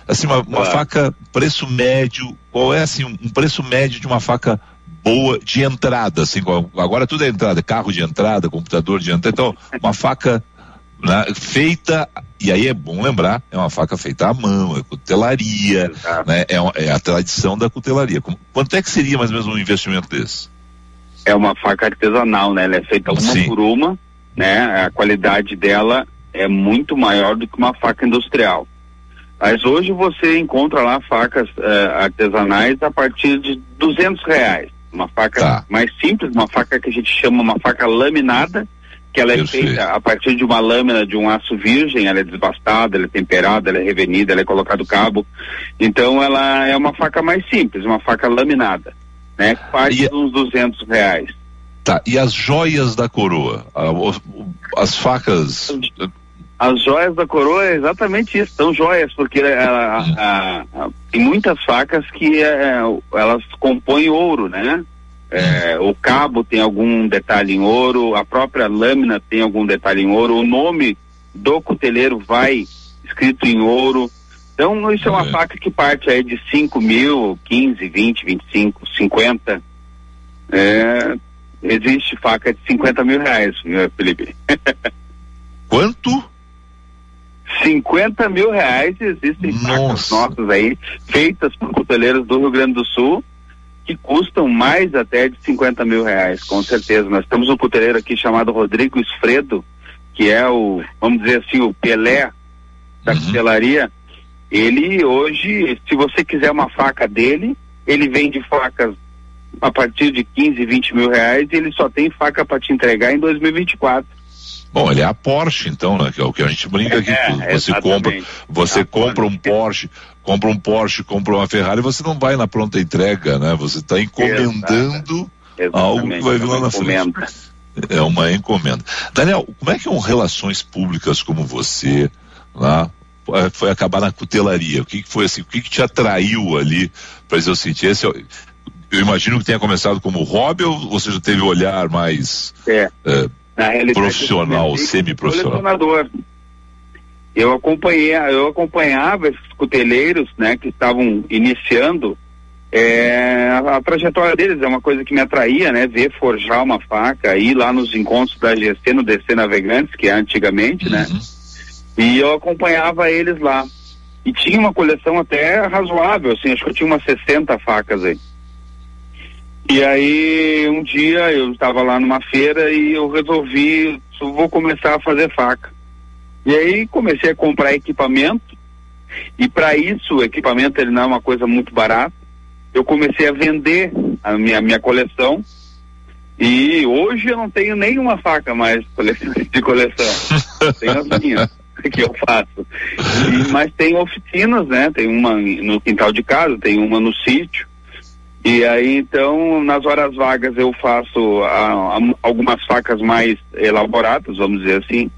Assim, uma, uma faca preço médio, qual é assim, um preço médio de uma faca boa de entrada, assim, agora tudo é entrada, carro de entrada, computador de entrada, então uma faca né, feita, e aí é bom lembrar, é uma faca feita à mão, é cutelaria, né, é, é, a tradição da cutelaria. Quanto é que seria mais ou menos um investimento desse? É uma faca artesanal, né? Ela é feita uma Sim. por uma, né? A qualidade dela é muito maior do que uma faca industrial. Mas hoje você encontra lá facas uh, artesanais a partir de duzentos reais. Uma faca tá. mais simples, uma faca que a gente chama uma faca laminada, que ela é Eu feita sei. a partir de uma lâmina de um aço virgem, ela é desbastada, ela é temperada, ela é revenida, ela é colocado cabo. Então ela é uma faca mais simples, uma faca laminada, né? Parte de uns 200 reais. Tá, e as joias da coroa? As facas. As joias da coroa é exatamente isso, são joias, porque ela, a, a, tem muitas facas que é, elas compõem ouro, né? É, o cabo tem algum detalhe em ouro, a própria lâmina tem algum detalhe em ouro, o nome do cuteleiro vai escrito em ouro. Então, isso é uma faca que parte aí de 5 mil, 15, 20, 25, 50. É, existe faca de 50 mil reais, Felipe. Quanto? 50 mil reais existem Nossa. facas nossas aí, feitas por cuteleiros do Rio Grande do Sul que custam mais até de 50 mil reais, com certeza. Nós temos um cuteleiro aqui chamado Rodrigo Esfredo, que é o, vamos dizer assim, o Pelé da uhum. cutelaria. Ele hoje, se você quiser uma faca dele, ele vende facas a partir de 15, 20 mil reais e ele só tem faca para te entregar em 2024. Bom, ele é a Porsche, então, né? Que é o que a gente brinca aqui. É, você compra, você compra um Porsche, compra um Porsche, compra uma Ferrari, você não vai na pronta entrega, né? Você está encomendando algo que vai vir lá na frente. É uma encomenda. Daniel, como é que um relações públicas como você, lá, é, foi acabar na cutelaria? O que, que foi assim? O que, que te atraiu ali para dizer o seguinte? Esse, é eu imagino que tenha começado como hobby ou você já teve um olhar mais é. É, profissional, semi-profissional? Eu acompanhei, eu acompanhava esses cuteleiros, né, que estavam iniciando é, a, a, trajetória deles é uma coisa que me atraía, né? Ver forjar uma faca, ir lá nos encontros da GC, no DC Navegantes, que é antigamente, né? uhum. né? E eu acompanhava eles lá. E tinha uma coleção até razoável, assim, acho que eu tinha umas 60 facas aí. E aí um dia eu estava lá numa feira e eu resolvi, vou começar a fazer faca. E aí comecei a comprar equipamento e para isso o equipamento ele não é uma coisa muito barata. Eu comecei a vender a minha minha coleção e hoje eu não tenho nenhuma faca mais de coleção. tenho as minhas que eu faço. E, mas tem oficinas, né? Tem uma no quintal de casa, tem uma no sítio. E aí, então, nas horas vagas eu faço a, a, algumas facas mais elaboradas, vamos dizer assim.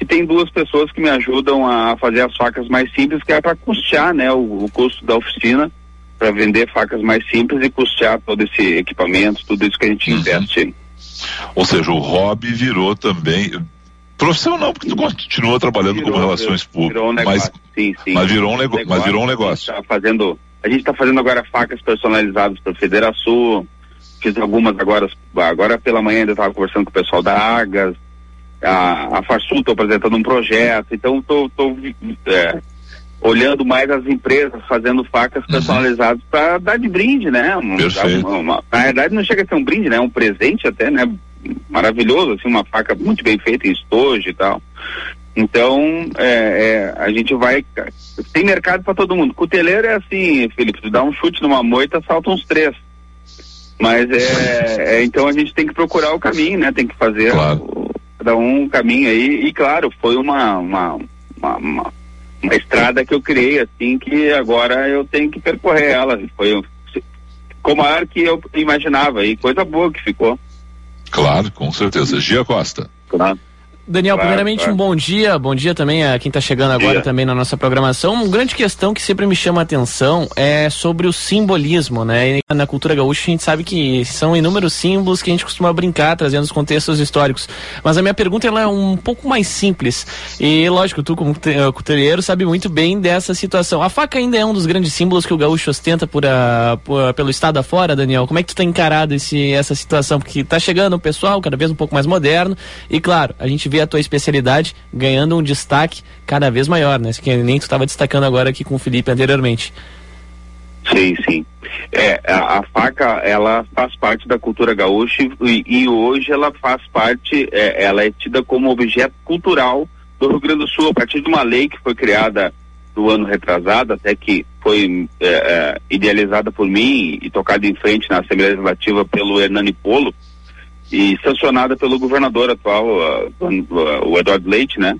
E tem duas pessoas que me ajudam a fazer as facas mais simples, que é para custear, né, o, o custo da oficina, para vender facas mais simples e custear todo esse equipamento, tudo isso que a gente uhum. investe. Ou seja, o hobby virou também profissional, porque tu continua trabalhando virou, como relações públicas. Um mas, sim, sim. mas virou um, nego negócio, mas virou um negócio. Tá fazendo a gente está fazendo agora facas personalizadas para Federação. Fiz algumas agora, agora pela manhã ainda estava conversando com o pessoal da Argas. A, a Farsul estou apresentando um projeto. Então estou é, olhando mais as empresas fazendo facas uhum. personalizadas para dar de brinde, né? Uma, uma, na verdade não chega a ser um brinde, né? É um presente até, né? Maravilhoso, assim, uma faca muito bem feita em estojo e tal. Então, é, é, a gente vai. Tem mercado para todo mundo. Cuteleiro é assim, Felipe, tu dá um chute numa moita, saltam uns três. Mas é, é, Então a gente tem que procurar o caminho, né? Tem que fazer claro. o, cada um caminho aí. E claro, foi uma, uma, uma, uma, uma estrada que eu criei, assim, que agora eu tenho que percorrer ela. Foi ficou maior que eu imaginava e coisa boa que ficou. Claro, com certeza. Gia Costa. Claro. Daniel, claro, primeiramente claro. um bom dia, bom dia também a quem está chegando agora dia. também na nossa programação. Uma grande questão que sempre me chama a atenção é sobre o simbolismo, né? E na cultura gaúcha a gente sabe que são inúmeros símbolos que a gente costuma brincar, trazendo os contextos históricos. Mas a minha pergunta ela é um pouco mais simples. E lógico, tu como couturiero sabe muito bem dessa situação. A faca ainda é um dos grandes símbolos que o gaúcho ostenta por, a, por pelo estado afora, Daniel. Como é que tu tem encarado esse, essa situação? Porque está chegando um pessoal cada vez um pouco mais moderno e claro, a gente vê a tua especialidade ganhando um destaque cada vez maior, né? Que nem tu estava destacando agora aqui com o Felipe anteriormente. Sim, sim. É, a, a, faca, ela faz parte da cultura gaúcha e, e hoje ela faz parte, é, ela é tida como objeto cultural do Rio Grande do Sul, a partir de uma lei que foi criada no ano retrasado, até que foi é, é idealizada por mim e tocada em frente na Assembleia Legislativa pelo Hernani Polo, e sancionada pelo governador atual, uh, o Eduardo Leite, né?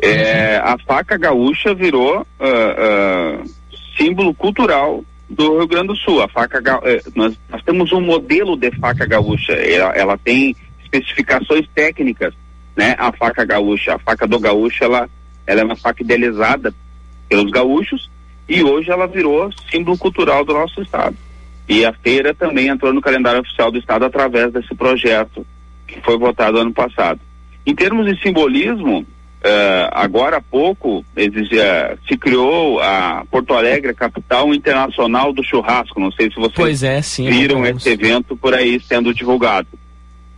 É, a faca gaúcha virou uh, uh, símbolo cultural do Rio Grande do Sul. A faca eh, nós, nós, temos um modelo de faca gaúcha. Ela, ela, tem especificações técnicas, né? A faca gaúcha, a faca do gaúcho, ela, ela é uma faca idealizada pelos gaúchos e hoje ela virou símbolo cultural do nosso estado. E a feira também entrou no calendário oficial do Estado através desse projeto que foi votado ano passado. Em termos de simbolismo, uh, agora há pouco exigia, se criou a Porto Alegre, capital internacional do churrasco. Não sei se vocês é, sim, viram esse evento por aí sendo divulgado.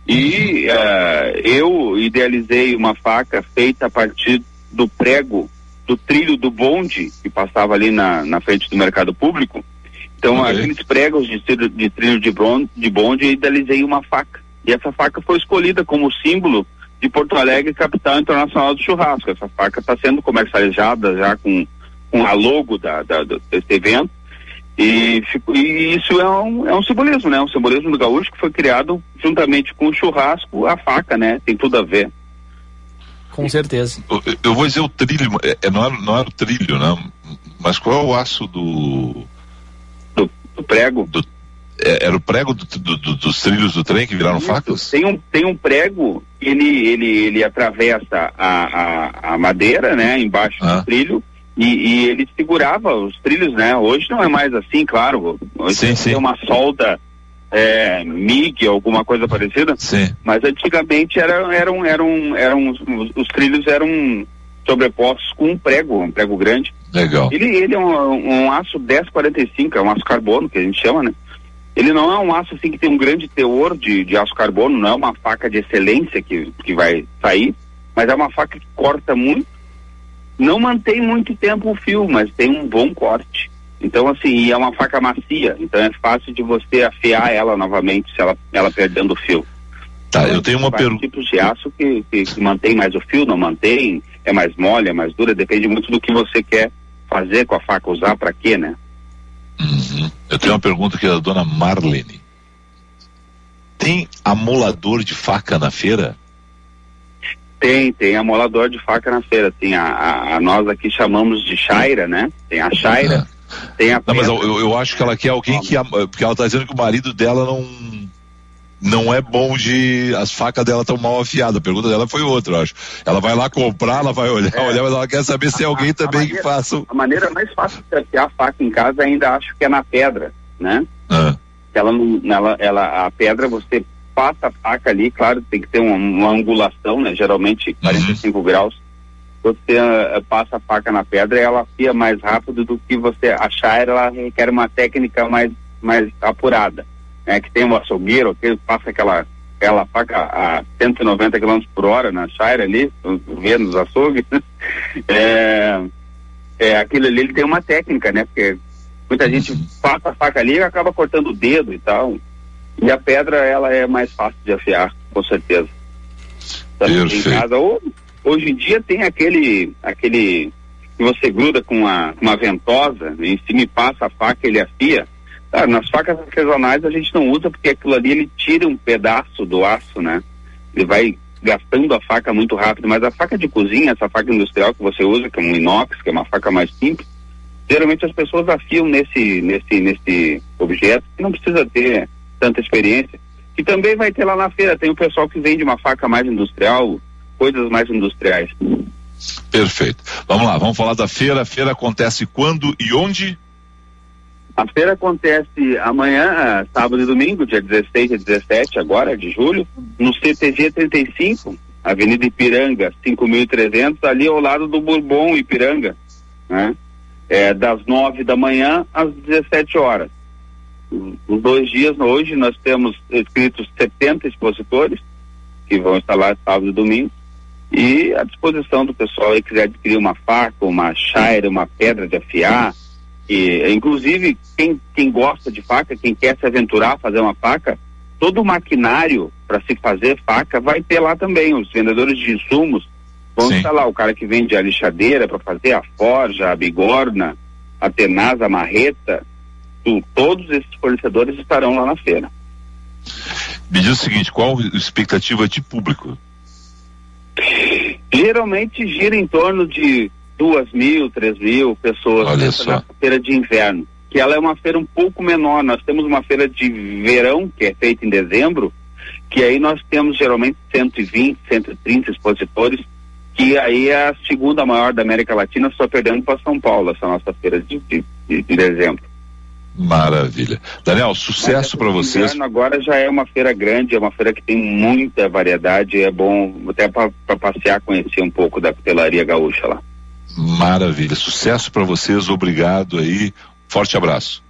E uh, eu idealizei uma faca feita a partir do prego do trilho do bonde que passava ali na, na frente do mercado público então, okay. aqueles pregos de, de trilho de, bronze, de bonde, eu idealizei uma faca. E essa faca foi escolhida como símbolo de Porto Alegre, capital internacional do churrasco. Essa faca está sendo comercializada já com, com a logo da, da, desse evento. E, e, isso é um, é um simbolismo, né? Um simbolismo do gaúcho que foi criado juntamente com o churrasco, a faca, né? Tem tudo a ver. Com certeza. Eu, eu vou dizer o trilho, é, é, não, era, não era o trilho, né? Mas qual é o aço do do prego. Do, é, era o prego do, do, do, dos trilhos do trem que viraram Isso, facas? Tem um, tem um prego, ele, ele, ele atravessa a, a, a madeira, né, embaixo ah. do trilho, e, e, ele segurava os trilhos, né? Hoje não é mais assim, claro. Hoje sim, tem sim. uma solda é, MIG, alguma coisa parecida. Sim. Mas antigamente era, eram, eram, eram, os, os trilhos eram sobrepostos com um prego, um prego grande. Legal. Ele, ele é um, um aço 1045, é um aço carbono que a gente chama, né? Ele não é um aço assim que tem um grande teor de, de aço carbono, não é uma faca de excelência que, que vai sair, mas é uma faca que corta muito, não mantém muito tempo o fio, mas tem um bom corte. Então, assim, é uma faca macia, então é fácil de você afiar ela novamente se ela, ela perdendo o fio. Tá, então, eu tenho uma pergunta. tipos de aço que, que, que mantém mais o fio, não mantém, é mais mole, é mais dura, depende muito do que você quer fazer com a faca, usar para quê, né? Uhum. Eu tenho uma pergunta que é da dona Marlene. Tem amolador de faca na feira? Tem, tem amolador de faca na feira. Tem a, a, a nós aqui chamamos de chaira, né? Tem a chaira, uhum. tem a. Não, mas eu, eu, acho que ela quer alguém que. Porque ela está dizendo que o marido dela não não é bom de. As facas dela estão mal afiadas. A pergunta dela foi outra, eu acho. Ela vai lá comprar, ela vai olhar, é, olhar, mas ela quer saber se é alguém a, também a maneira, que faça. A maneira mais fácil de afiar a faca em casa ainda acho que é na pedra, né? Ah. Ela, ela, ela, a pedra você passa a faca ali, claro, tem que ter uma, uma angulação, né? Geralmente 45 uhum. graus. Você uh, passa a faca na pedra e ela afia mais rápido do que você achar, ela requer uma técnica mais, mais apurada né, que tem um açougueiro que passa aquela, aquela faca a 190 km por hora na Shire ali, vendo os açougues, é, é, aquilo ali ele tem uma técnica, né? Porque muita gente passa a faca ali e acaba cortando o dedo e tal. E a pedra, ela é mais fácil de afiar, com certeza. em casa. Ou, hoje em dia tem aquele, aquele que você gruda com uma, uma ventosa, né, em cima e passa a faca, ele afia. Ah, nas facas artesanais a gente não usa porque aquilo ali ele tira um pedaço do aço, né? Ele vai gastando a faca muito rápido, mas a faca de cozinha, essa faca industrial que você usa, que é um inox, que é uma faca mais simples, geralmente as pessoas afiam nesse, nesse, nesse objeto que não precisa ter tanta experiência. E também vai ter lá na feira, tem o pessoal que vende uma faca mais industrial, coisas mais industriais. Perfeito. Vamos lá, vamos falar da feira. A feira acontece quando e onde? A feira acontece amanhã, sábado e domingo, dia 16 e 17 agora de julho, no CTG 35, Avenida Ipiranga, 5.300, ali ao lado do Bourbon Ipiranga, né? É, das 9 da manhã às 17 horas. Os dois dias, hoje, nós temos escritos 70 expositores, que vão estar lá sábado e domingo, e à disposição do pessoal que quiser adquirir uma faca, uma chaira, uma pedra de afiar, e inclusive quem, quem gosta de faca, quem quer se aventurar a fazer uma faca, todo o maquinário para se fazer faca vai ter lá também, os vendedores de insumos vão Sim. estar lá, o cara que vende a lixadeira para fazer a forja, a bigorna, a tenaz, a marreta, tu, todos esses fornecedores estarão lá na feira. Me diz o seguinte, qual a expectativa de público? Geralmente gira em torno de duas mil, três mil pessoas Olha nessa, feira de inverno, que ela é uma feira um pouco menor. Nós temos uma feira de verão, que é feita em dezembro, que aí nós temos geralmente 120, 130 expositores, que aí é a segunda maior da América Latina, só perdendo para São Paulo, essa nossa feira de, de, de dezembro. Maravilha. Daniel, sucesso para vocês. Agora já é uma feira grande, é uma feira que tem muita variedade, é bom até para passear, conhecer um pouco da cutelaria gaúcha lá. Maravilha. Sucesso para vocês, obrigado aí. Forte abraço.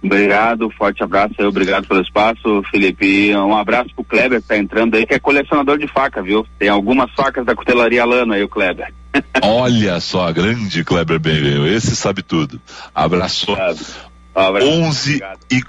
Obrigado, forte abraço aí, obrigado pelo espaço, Felipe. Um abraço pro Kleber que tá entrando aí, que é colecionador de faca, viu? Tem algumas facas da cutelaria Lano aí, o Kleber. Olha só, grande Kleber Benvenuto, esse sabe tudo. Abraço. Obrigado. Um abraço. 11 obrigado. e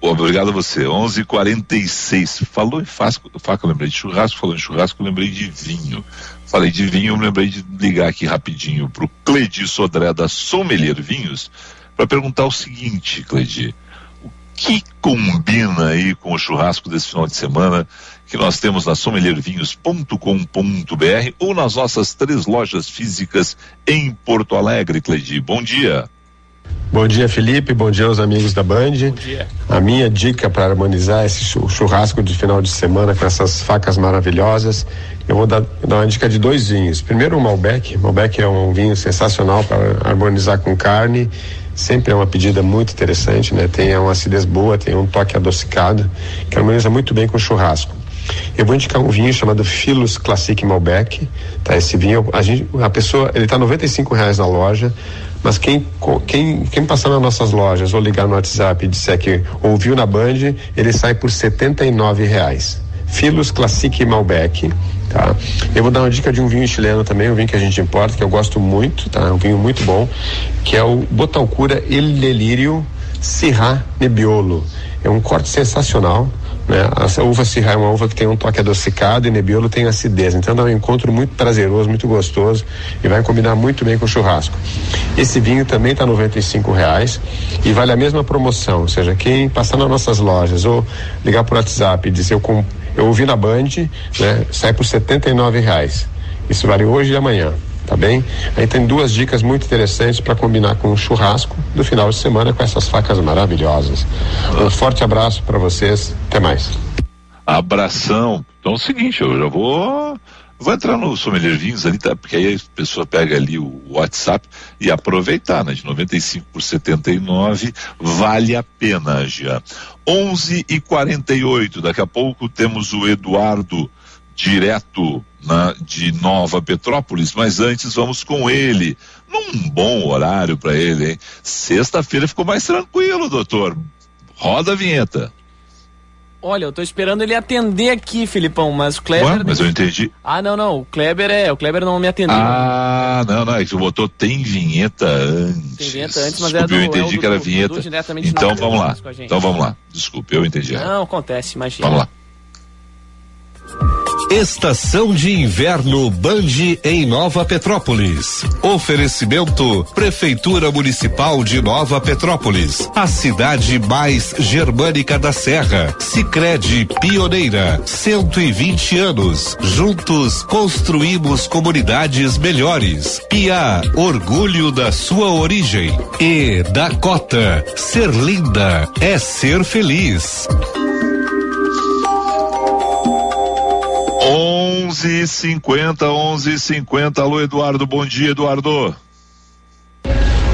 Obrigado a você. 11:46. Falou em faca, faca, lembrei de churrasco. Falou em churrasco, lembrei de vinho. Falei de vinho, me lembrei de ligar aqui rapidinho pro Cledi Sodré da Sommelier Vinhos para perguntar o seguinte, Cledi. O que combina aí com o churrasco desse final de semana que nós temos na sommeliervinhos.com.br ou nas nossas três lojas físicas em Porto Alegre, Cledi? Bom dia. Bom dia, Felipe. Bom dia aos amigos da Band. Bom dia. A minha dica para harmonizar esse churrasco de final de semana com essas facas maravilhosas, eu vou dar, dar uma dica de dois vinhos. Primeiro, o Malbec. Malbec é um vinho sensacional para harmonizar com carne. Sempre é uma pedida muito interessante, né? Tem uma acidez boa, tem um toque adocicado, que harmoniza muito bem com o churrasco. Eu vou indicar um vinho chamado Filos Classic Malbec, tá? Esse vinho, a gente, a pessoa, ele tá noventa e reais na loja, mas quem, quem, quem passar nas nossas lojas ou ligar no WhatsApp e disser que ouviu na Band, ele sai por e reais. Filos Classic Malbec, tá? Eu vou dar uma dica de um vinho chileno também, um vinho que a gente importa, que eu gosto muito, tá? É um vinho muito bom, que é o Botalcura El Delírio Sirra Nebbiolo. É um corte sensacional, né? Uva Sirra é uma uva que tem um toque adocicado e Nebbiolo tem acidez. Então dá um encontro muito prazeroso, muito gostoso e vai combinar muito bem com o churrasco. Esse vinho também está R$ reais e vale a mesma promoção. Ou seja, quem passar nas nossas lojas ou ligar por WhatsApp e dizer eu, eu ouvi na Band, né? Sai por R$ reais. Isso vale hoje e amanhã tá bem? Aí tem duas dicas muito interessantes para combinar com o churrasco do final de semana com essas facas maravilhosas. Um forte abraço para vocês, até mais. Abração. Então é o seguinte, eu já vou vou entrar no Sommelier Vinhos ali, tá? Porque aí a pessoa pega ali o WhatsApp e aproveitar, né? De 95 por 79, vale a pena, já. 11 e 48, daqui a pouco temos o Eduardo direto de Nova Petrópolis, mas antes vamos com ele, num bom horário para ele, hein? Sexta-feira ficou mais tranquilo, doutor. Roda a vinheta. Olha, eu tô esperando ele atender aqui, Filipão, mas o Kleber. Ué, mas eu entendi. Ah, não, não. O Kleber é. O Kleber não me atendeu. Ah, não, não. É que você botou tem vinheta antes. Tem vinheta antes, mas Desculpe, é do, eu entendi é que era vinheta. então vamos lá. Então vamos lá. Desculpe, eu entendi. Não, acontece, imagina. Vamos lá. Estação de Inverno Band em Nova Petrópolis. Oferecimento Prefeitura Municipal de Nova Petrópolis, a cidade mais germânica da Serra. Sicredi Pioneira, 120 anos. Juntos construímos comunidades melhores. Pia, orgulho da sua origem. E Dakota, ser linda é ser feliz. 11 50 11 50 Alô, Eduardo. Bom dia, Eduardo.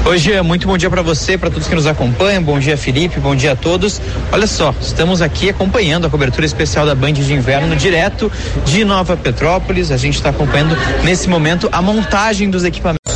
Hoje é muito bom dia para você, para todos que nos acompanham. Bom dia, Felipe. Bom dia a todos. Olha só, estamos aqui acompanhando a cobertura especial da Band de Inverno direto de Nova Petrópolis. A gente está acompanhando nesse momento a montagem dos equipamentos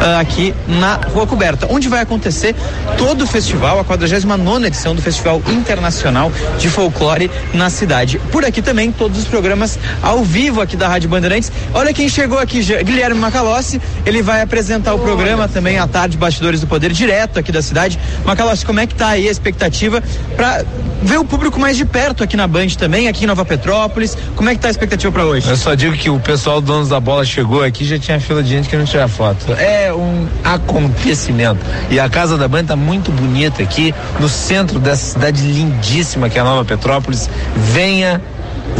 uh, aqui na Rua Coberta, onde vai acontecer todo o festival, a 49 edição do Festival Internacional de Folclore na cidade. Por aqui também todos os programas ao vivo aqui da Rádio Bandeirantes. Olha quem chegou aqui, Guilherme Macalossi, ele vai apresentar o programa também à tarde Bastidores do Poder direto aqui da cidade. Macalossi, como é que tá aí a expectativa para ver o público mais de perto aqui na Band também, aqui em Nova Petrópolis? Como é que tá a expectativa para hoje? Eu só digo que o pessoal Donos da Bola chegou aqui, já tinha fila de gente que não tira foto. É um acontecimento. E a Casa da Banha está muito bonita aqui, no centro dessa cidade lindíssima que é a Nova Petrópolis. Venha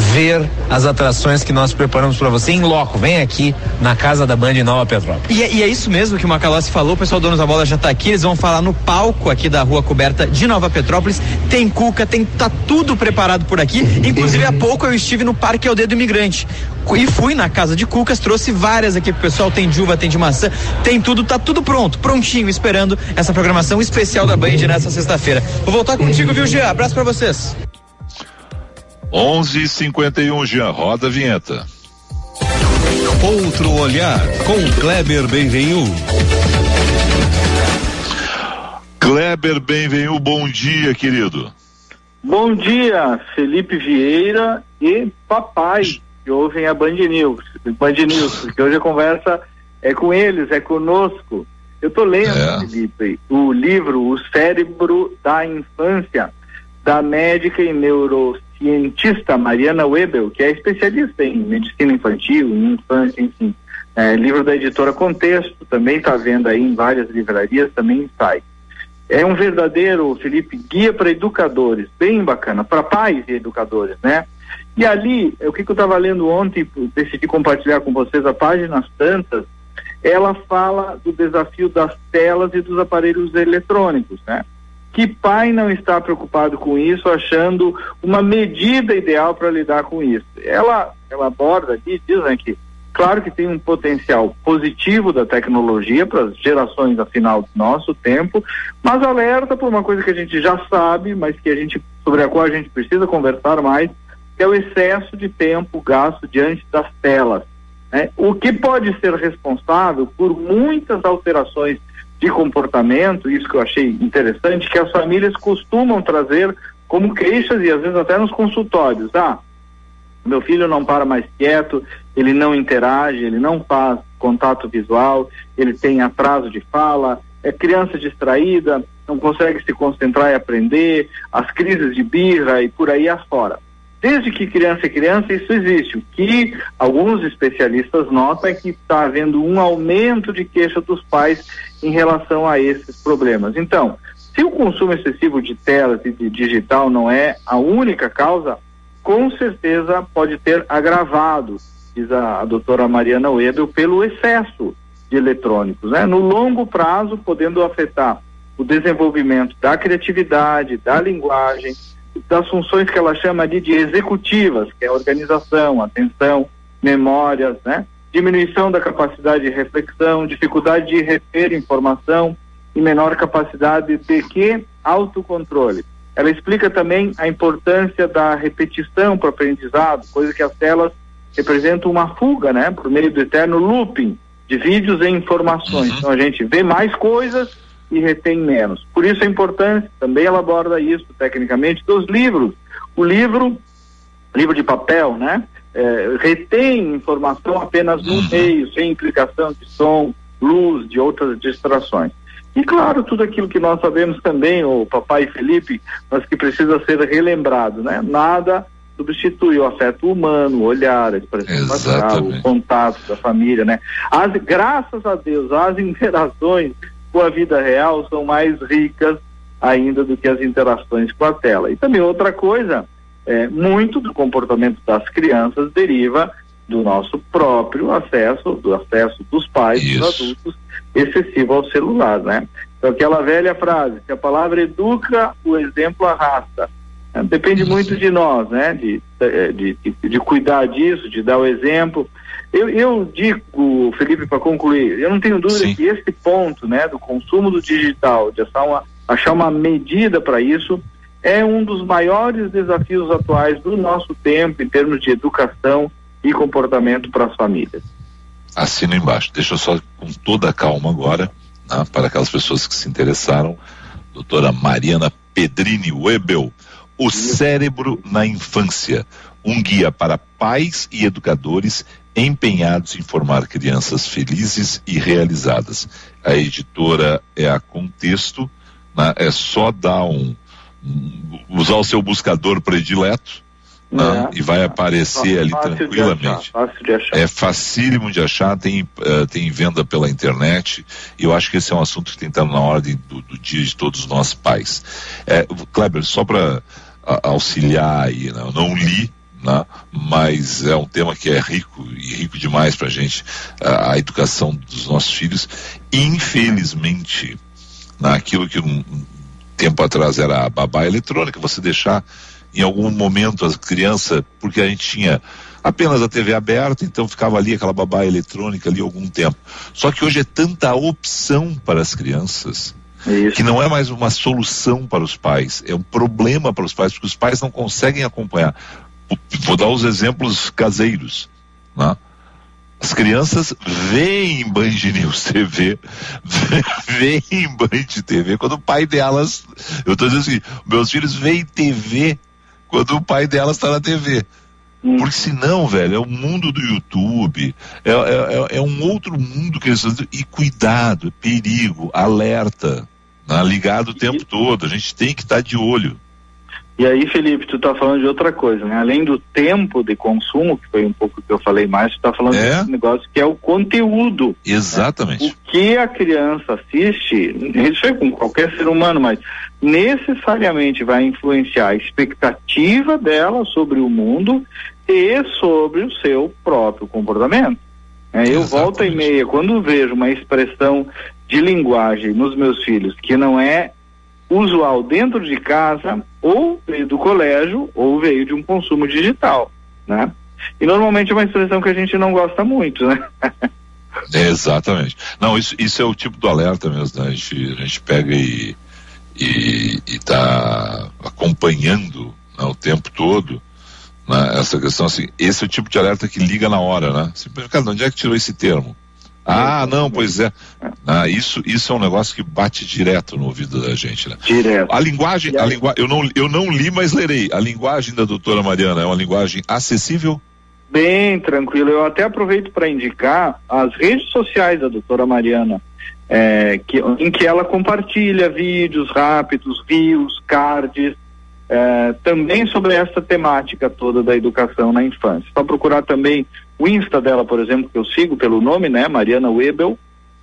ver as atrações que nós preparamos para você em loco. Vem aqui na Casa da Band Nova Petrópolis. E, é, e é isso mesmo que o Macalossi falou, o pessoal Donos da Bola já está aqui, eles vão falar no palco aqui da Rua Coberta de Nova Petrópolis. Tem cuca, tem tá tudo preparado por aqui. Inclusive há pouco eu estive no Parque Aldeia do Imigrante e fui na casa de cucas, trouxe várias aqui pro pessoal, tem de uva, tem de maçã, tem tudo, tá tudo pronto, prontinho, esperando essa programação especial da Band nessa sexta-feira. Vou voltar contigo, viu, Jean? Abraço para vocês. 11:51 Jean, roda a vinheta. Outro olhar com Kleber Benvenu. Kleber Benvenu, bom dia, querido. Bom dia, Felipe Vieira e papai que ouvem a Band News, Band News, porque hoje a conversa é com eles, é conosco. Eu estou lendo, é. Felipe, o livro O Cérebro da Infância, da médica e neurocientista cientista Mariana Webel, que é especialista em medicina infantil, em infância, enfim. É, livro da editora Contexto, também está vendo aí em várias livrarias, também sai. É um verdadeiro, Felipe, guia para educadores, bem bacana, para pais e educadores, né? E ali, o que, que eu estava lendo ontem, decidi compartilhar com vocês a páginas tantas, ela fala do desafio das telas e dos aparelhos eletrônicos, né? Que pai não está preocupado com isso, achando uma medida ideal para lidar com isso? Ela, ela aborda aqui, diz né, que claro que tem um potencial positivo da tecnologia para as gerações afinal do nosso tempo, mas alerta por uma coisa que a gente já sabe, mas que a gente sobre a qual a gente precisa conversar mais, que é o excesso de tempo gasto diante das telas. Né? O que pode ser responsável por muitas alterações de comportamento, isso que eu achei interessante, que as famílias costumam trazer como queixas e às vezes até nos consultórios. Ah, meu filho não para mais quieto, ele não interage, ele não faz contato visual, ele tem atraso de fala, é criança distraída, não consegue se concentrar e aprender, as crises de birra e por aí afora. Desde que criança é criança, isso existe. O que alguns especialistas notam é que está havendo um aumento de queixa dos pais em relação a esses problemas. Então, se o consumo excessivo de telas e de digital não é a única causa, com certeza pode ter agravado, diz a, a doutora Mariana Webel, pelo excesso de eletrônicos. Né? No longo prazo, podendo afetar o desenvolvimento da criatividade, da linguagem, das funções que ela chama de, de executivas, que é organização, atenção, memórias, né? Diminuição da capacidade de reflexão, dificuldade de reter informação e menor capacidade de que autocontrole. Ela explica também a importância da repetição para o aprendizado, coisa que as telas representam uma fuga, né, por meio do eterno looping de vídeos e informações. Uhum. Então a gente vê mais coisas e retém menos. Por isso a importância, também ela aborda isso tecnicamente, dos livros. O livro, livro de papel, né? É, retém informação apenas no uhum. meio, sem implicação de som, luz, de outras distrações. E claro, tudo aquilo que nós sabemos também, o papai Felipe, mas que precisa ser relembrado, né? Nada substitui o afeto humano, o olhar, a expressão facial, o contato da família, né? As, graças a Deus, as interações com a vida real são mais ricas ainda do que as interações com a tela. E também outra coisa, é, muito do comportamento das crianças deriva do nosso próprio acesso, do acesso dos pais, Isso. dos adultos, excessivo ao celular, né? Então aquela velha frase, que a palavra educa, o exemplo arrasta. Depende muito de nós, né? De, de, de, de cuidar disso, de dar o exemplo. Eu, eu digo, Felipe, para concluir, eu não tenho dúvida Sim. que esse ponto, né, do consumo do digital, de achar uma, achar uma medida para isso, é um dos maiores desafios atuais do nosso tempo em termos de educação e comportamento para as famílias. Assino embaixo. Deixa eu só com toda a calma agora, né, para aquelas pessoas que se interessaram, doutora Mariana Pedrini Webel, o cérebro na infância, um guia para pais e educadores empenhados em formar crianças felizes e realizadas. A editora é a Contexto, né? é só dar um, um, usar o seu buscador predileto né? é. e vai aparecer ali tranquilamente. Achar, é facílimo de achar, tem, uh, tem venda pela internet. E eu acho que esse é um assunto que tem que estar na ordem do, do dia de todos nós pais. É, Kleber, só para auxiliar aí, né? eu não li né? mas é um tema que é rico e rico demais para a gente, a, educação dos nossos filhos. Infelizmente, naquilo que um, tempo atrás era a babá eletrônica, você deixar em algum momento as crianças, porque a gente tinha apenas a TV aberta, então ficava ali aquela babá eletrônica ali algum tempo. Só que hoje é tanta opção para as crianças. Isso. que não é mais uma solução para os pais, é um problema para os pais, porque os pais não conseguem acompanhar vou dar os exemplos caseiros, né? As crianças veem Band News TV, veem Band TV quando o pai delas, eu estou dizendo assim, meus filhos veem TV quando o pai delas está na TV. Hum. Porque senão, velho, é o mundo do YouTube, é, é, é, é um outro mundo que eles estão E cuidado, é perigo, alerta, né? ligado o tempo todo, a gente tem que estar tá de olho. E aí, Felipe, tu está falando de outra coisa, né? Além do tempo de consumo, que foi um pouco que eu falei mais, tu está falando é? de um negócio que é o conteúdo. Exatamente. Né? O que a criança assiste, isso é com qualquer ser humano, mas necessariamente vai influenciar a expectativa dela sobre o mundo e sobre o seu próprio comportamento. É, eu volto e meia, quando vejo uma expressão de linguagem nos meus filhos que não é usual dentro de casa, ou veio do colégio, ou veio de um consumo digital, né? E normalmente é uma expressão que a gente não gosta muito, né? exatamente. Não, isso, isso é o tipo do alerta mesmo, né? A gente, a gente pega e, e, e tá acompanhando né, o tempo todo né, essa questão assim, esse é o tipo de alerta que liga na hora, né? Assim, cara, onde é que tirou esse termo? Ah, não, pois é. Ah, isso, isso é um negócio que bate direto no ouvido da gente, né? Direto. A linguagem, a lingu... eu, não, eu não li, mas lerei. A linguagem da doutora Mariana é uma linguagem acessível? Bem tranquilo. Eu até aproveito para indicar as redes sociais da doutora Mariana, é, que, em que ela compartilha vídeos rápidos, rios, cards, é, também sobre essa temática toda da educação na infância. Para procurar também o Insta dela, por exemplo, que eu sigo pelo nome, né, Mariana Webel,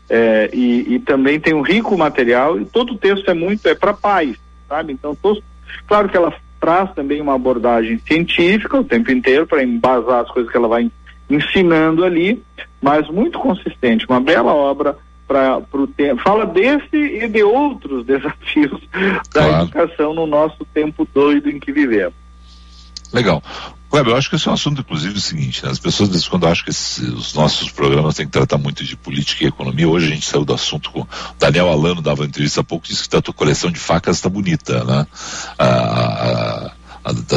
é, e, e, também tem um rico material e todo o texto é muito é para pais, sabe? Então, claro que ela traz também uma abordagem científica o tempo inteiro para embasar as coisas que ela vai ensinando ali, mas muito consistente, uma bela obra para o tempo. Fala desse e de outros desafios da claro. educação no nosso tempo doido em que vivemos. Legal. Kleber, eu acho que esse é um assunto, inclusive, o seguinte, né? as pessoas, vezes, quando acham que esse, os nossos programas têm que tratar muito de política e economia, hoje a gente saiu do assunto com Daniel Alano, dava entrevista há pouco, disse que a tua coleção de facas está bonita, né? A,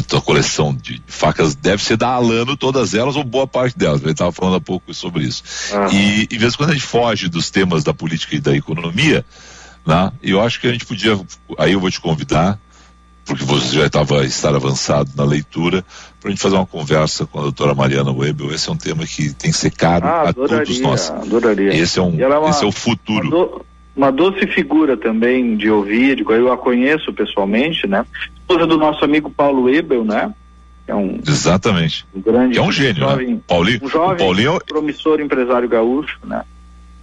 tua coleção de facas deve ser da Alano, todas elas, ou boa parte delas, ele estava falando há pouco sobre isso. E, em vez quando a gente foge dos temas da política e da economia, né? eu acho que a gente podia, aí eu vou te convidar, porque você já estava estar avançado na leitura, para a gente fazer uma conversa com a doutora Mariana Webel. Esse é um tema que tem que ser caro ah, a todos nós. Adoraria. Esse é, um, é uma, esse é o futuro. Uma, do, uma, doce figura também de ouvir, eu a conheço pessoalmente, né? Esposa do nosso amigo Paulo Webel, né? É um, Exatamente. Um grande. é um gênio, né? jovem, né? Paulinho, um jovem, Paulinho... É promissor empresário gaúcho, né?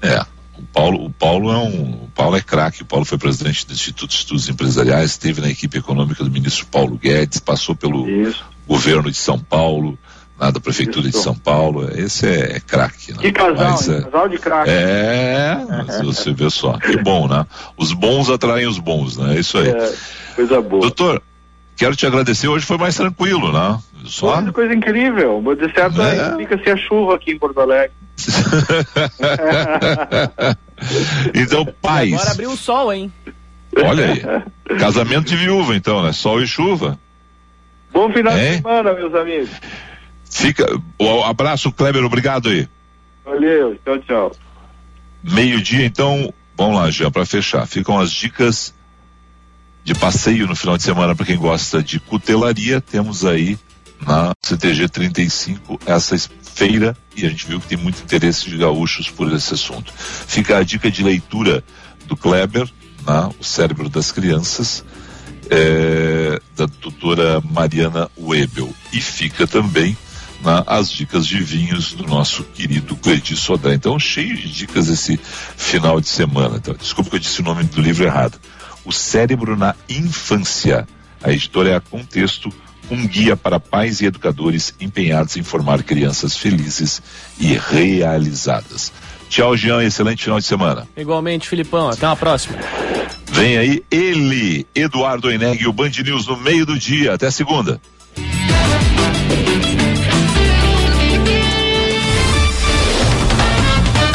É. O Paulo, o Paulo é um, Paulo é craque. O Paulo foi presidente do Instituto de Estudos Empresariais, esteve na equipe econômica do ministro Paulo Guedes, passou pelo Isso. governo de São Paulo, na da prefeitura Isso. de São Paulo. Esse é, é craque. Né? Que casal, Mas, é, casal de craque. É, você vê só. Que bom, né? Os bons atraem os bons, né? É isso aí. É, coisa boa. Doutor, quero te agradecer. Hoje foi mais tranquilo, né? Só... Coisa, coisa incrível. De certo, é. explica-se a chuva aqui em Porto Alegre. então, paz. Agora abriu o sol, hein? Olha aí. Casamento de viúva, então, né? Sol e chuva. Bom final de semana, meus amigos. Fica. Um abraço, Kleber, obrigado aí. Valeu, tchau, tchau. Meio-dia, então, vamos lá, Jean, para fechar. Ficam as dicas de passeio no final de semana para quem gosta de cutelaria. Temos aí na CTG 35 essa feira e a gente viu que tem muito interesse de gaúchos por esse assunto. Fica a dica de leitura do Kleber, né, O Cérebro das Crianças, é, da doutora Mariana Webel. E fica também né, as dicas de vinhos do nosso querido Cleidi Sodré. Então, cheio de dicas esse final de semana. Então, desculpa que eu disse o nome do livro errado. O Cérebro na Infância. A editora é a Contexto, um guia para pais e educadores empenhados em formar crianças felizes e realizadas. Tchau, Jean. Excelente final de semana. Igualmente, Filipão. Até uma próxima. Vem aí ele, Eduardo Eneg, o Band News no meio do dia. Até segunda.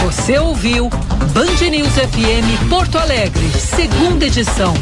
Você ouviu Band News FM Porto Alegre, segunda edição.